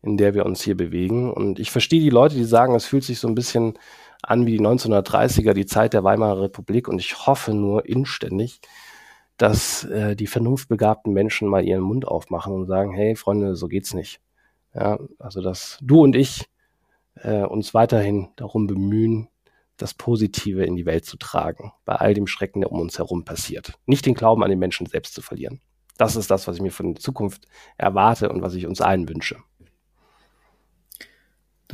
in der wir uns hier bewegen. Und ich verstehe die Leute, die sagen, es fühlt sich so ein bisschen an wie die 1930er, die Zeit der Weimarer Republik. Und ich hoffe nur inständig, dass äh, die vernunftbegabten Menschen mal ihren Mund aufmachen und sagen, hey Freunde, so geht's nicht. Ja, also dass du und ich äh, uns weiterhin darum bemühen, das Positive in die Welt zu tragen, bei all dem Schrecken, der um uns herum passiert. Nicht den Glauben an den Menschen selbst zu verlieren. Das ist das, was ich mir von der Zukunft erwarte und was ich uns allen wünsche.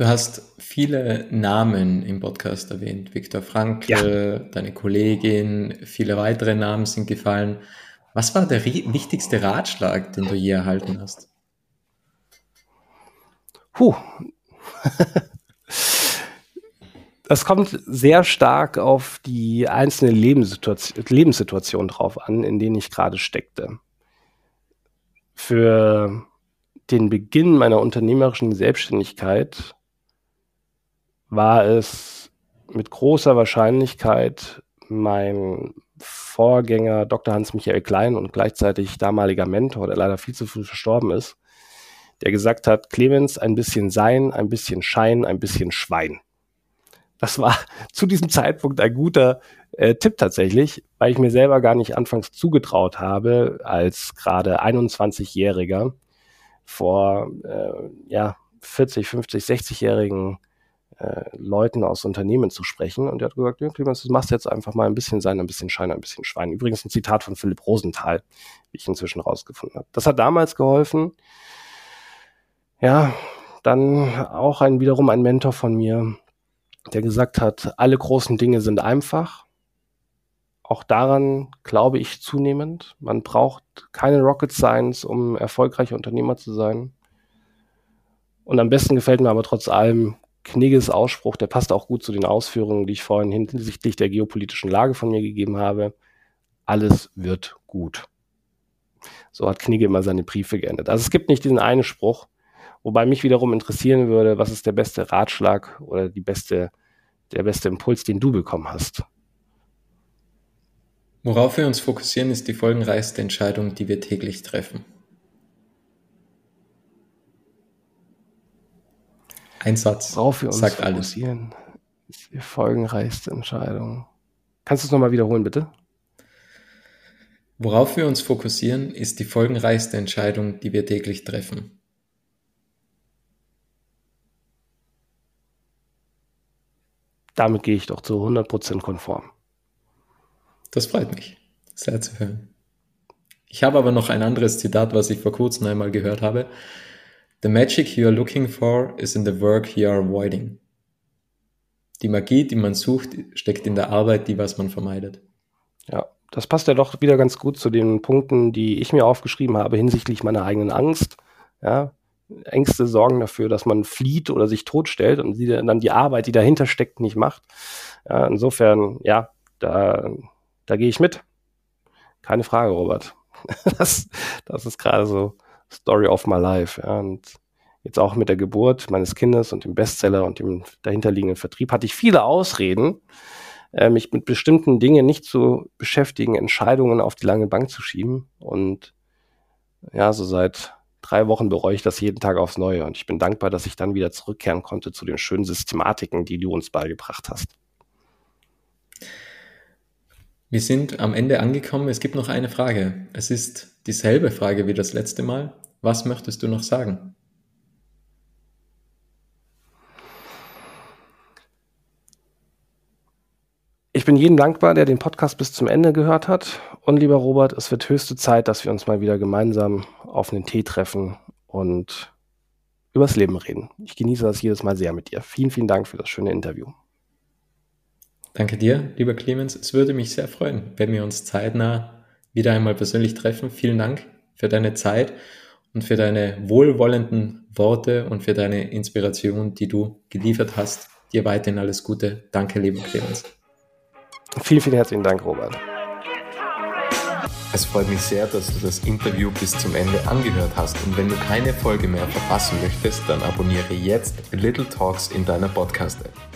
Du hast viele Namen im Podcast erwähnt. Viktor Frankl, ja. deine Kollegin, viele weitere Namen sind gefallen. Was war der wichtigste Ratschlag, den du je erhalten hast? Puh. Das kommt sehr stark auf die einzelne Lebenssituation, Lebenssituation drauf an, in denen ich gerade steckte. Für den Beginn meiner unternehmerischen Selbstständigkeit war es mit großer Wahrscheinlichkeit mein Vorgänger Dr. Hans-Michael Klein und gleichzeitig damaliger Mentor, der leider viel zu früh verstorben ist, der gesagt hat, Clemens, ein bisschen Sein, ein bisschen Schein, ein bisschen Schwein. Das war zu diesem Zeitpunkt ein guter äh, Tipp tatsächlich, weil ich mir selber gar nicht anfangs zugetraut habe, als gerade 21-Jähriger vor äh, ja, 40, 50, 60-jährigen äh, Leuten aus Unternehmen zu sprechen. Und er hat gesagt, ja, Clemens, du machst jetzt einfach mal ein bisschen Sein, ein bisschen Schein, ein bisschen Schwein. Übrigens ein Zitat von Philipp Rosenthal, wie ich inzwischen rausgefunden habe. Das hat damals geholfen. Ja, dann auch ein, wiederum ein Mentor von mir, der gesagt hat, alle großen Dinge sind einfach. Auch daran glaube ich zunehmend. Man braucht keine Rocket Science, um erfolgreicher Unternehmer zu sein. Und am besten gefällt mir aber trotz allem Knigges Ausspruch, der passt auch gut zu den Ausführungen, die ich vorhin hinsichtlich der geopolitischen Lage von mir gegeben habe. Alles wird gut. So hat Knigge immer seine Briefe geendet. Also es gibt nicht diesen einen Spruch, wobei mich wiederum interessieren würde, was ist der beste Ratschlag oder die beste, der beste Impuls, den du bekommen hast. Worauf wir uns fokussieren, ist die folgenreichste Entscheidung, die wir täglich treffen. Ein Satz Worauf wir uns sagt fokussieren, alles. ist die folgenreichste Entscheidung. Kannst du es nochmal wiederholen, bitte? Worauf wir uns fokussieren, ist die folgenreichste Entscheidung, die wir täglich treffen. Damit gehe ich doch zu 100% konform. Das freut mich, sehr zu hören. Ich habe aber noch ein anderes Zitat, was ich vor kurzem einmal gehört habe. The magic you are looking for is in the work you are avoiding. Die Magie, die man sucht, steckt in der Arbeit, die was man vermeidet. Ja, das passt ja doch wieder ganz gut zu den Punkten, die ich mir aufgeschrieben habe hinsichtlich meiner eigenen Angst. Ja, Ängste sorgen dafür, dass man flieht oder sich totstellt und sie dann die Arbeit, die dahinter steckt, nicht macht. Ja, insofern, ja, da, da gehe ich mit. Keine Frage, Robert. Das, das ist gerade so Story of my life. Ja. Und jetzt auch mit der Geburt meines Kindes und dem Bestseller und dem dahinterliegenden Vertrieb hatte ich viele Ausreden, äh, mich mit bestimmten Dingen nicht zu beschäftigen, Entscheidungen auf die lange Bank zu schieben. Und ja, so seit drei Wochen bereue ich das jeden Tag aufs Neue. Und ich bin dankbar, dass ich dann wieder zurückkehren konnte zu den schönen Systematiken, die du uns beigebracht hast. Wir sind am Ende angekommen. Es gibt noch eine Frage. Es ist dieselbe Frage wie das letzte Mal. Was möchtest du noch sagen? Ich bin jedem dankbar, der den Podcast bis zum Ende gehört hat. Und lieber Robert, es wird höchste Zeit, dass wir uns mal wieder gemeinsam auf einen Tee treffen und übers Leben reden. Ich genieße das jedes Mal sehr mit dir. Vielen, vielen Dank für das schöne Interview. Danke dir, lieber Clemens. Es würde mich sehr freuen, wenn wir uns zeitnah wieder einmal persönlich treffen. Vielen Dank für deine Zeit und für deine wohlwollenden Worte und für deine Inspiration, die du geliefert hast. Dir weiterhin alles Gute. Danke, lieber Clemens. Vielen, vielen herzlichen Dank, Robert. Es freut mich sehr, dass du das Interview bis zum Ende angehört hast und wenn du keine Folge mehr verpassen möchtest, dann abonniere jetzt Little Talks in deiner Podcast-App.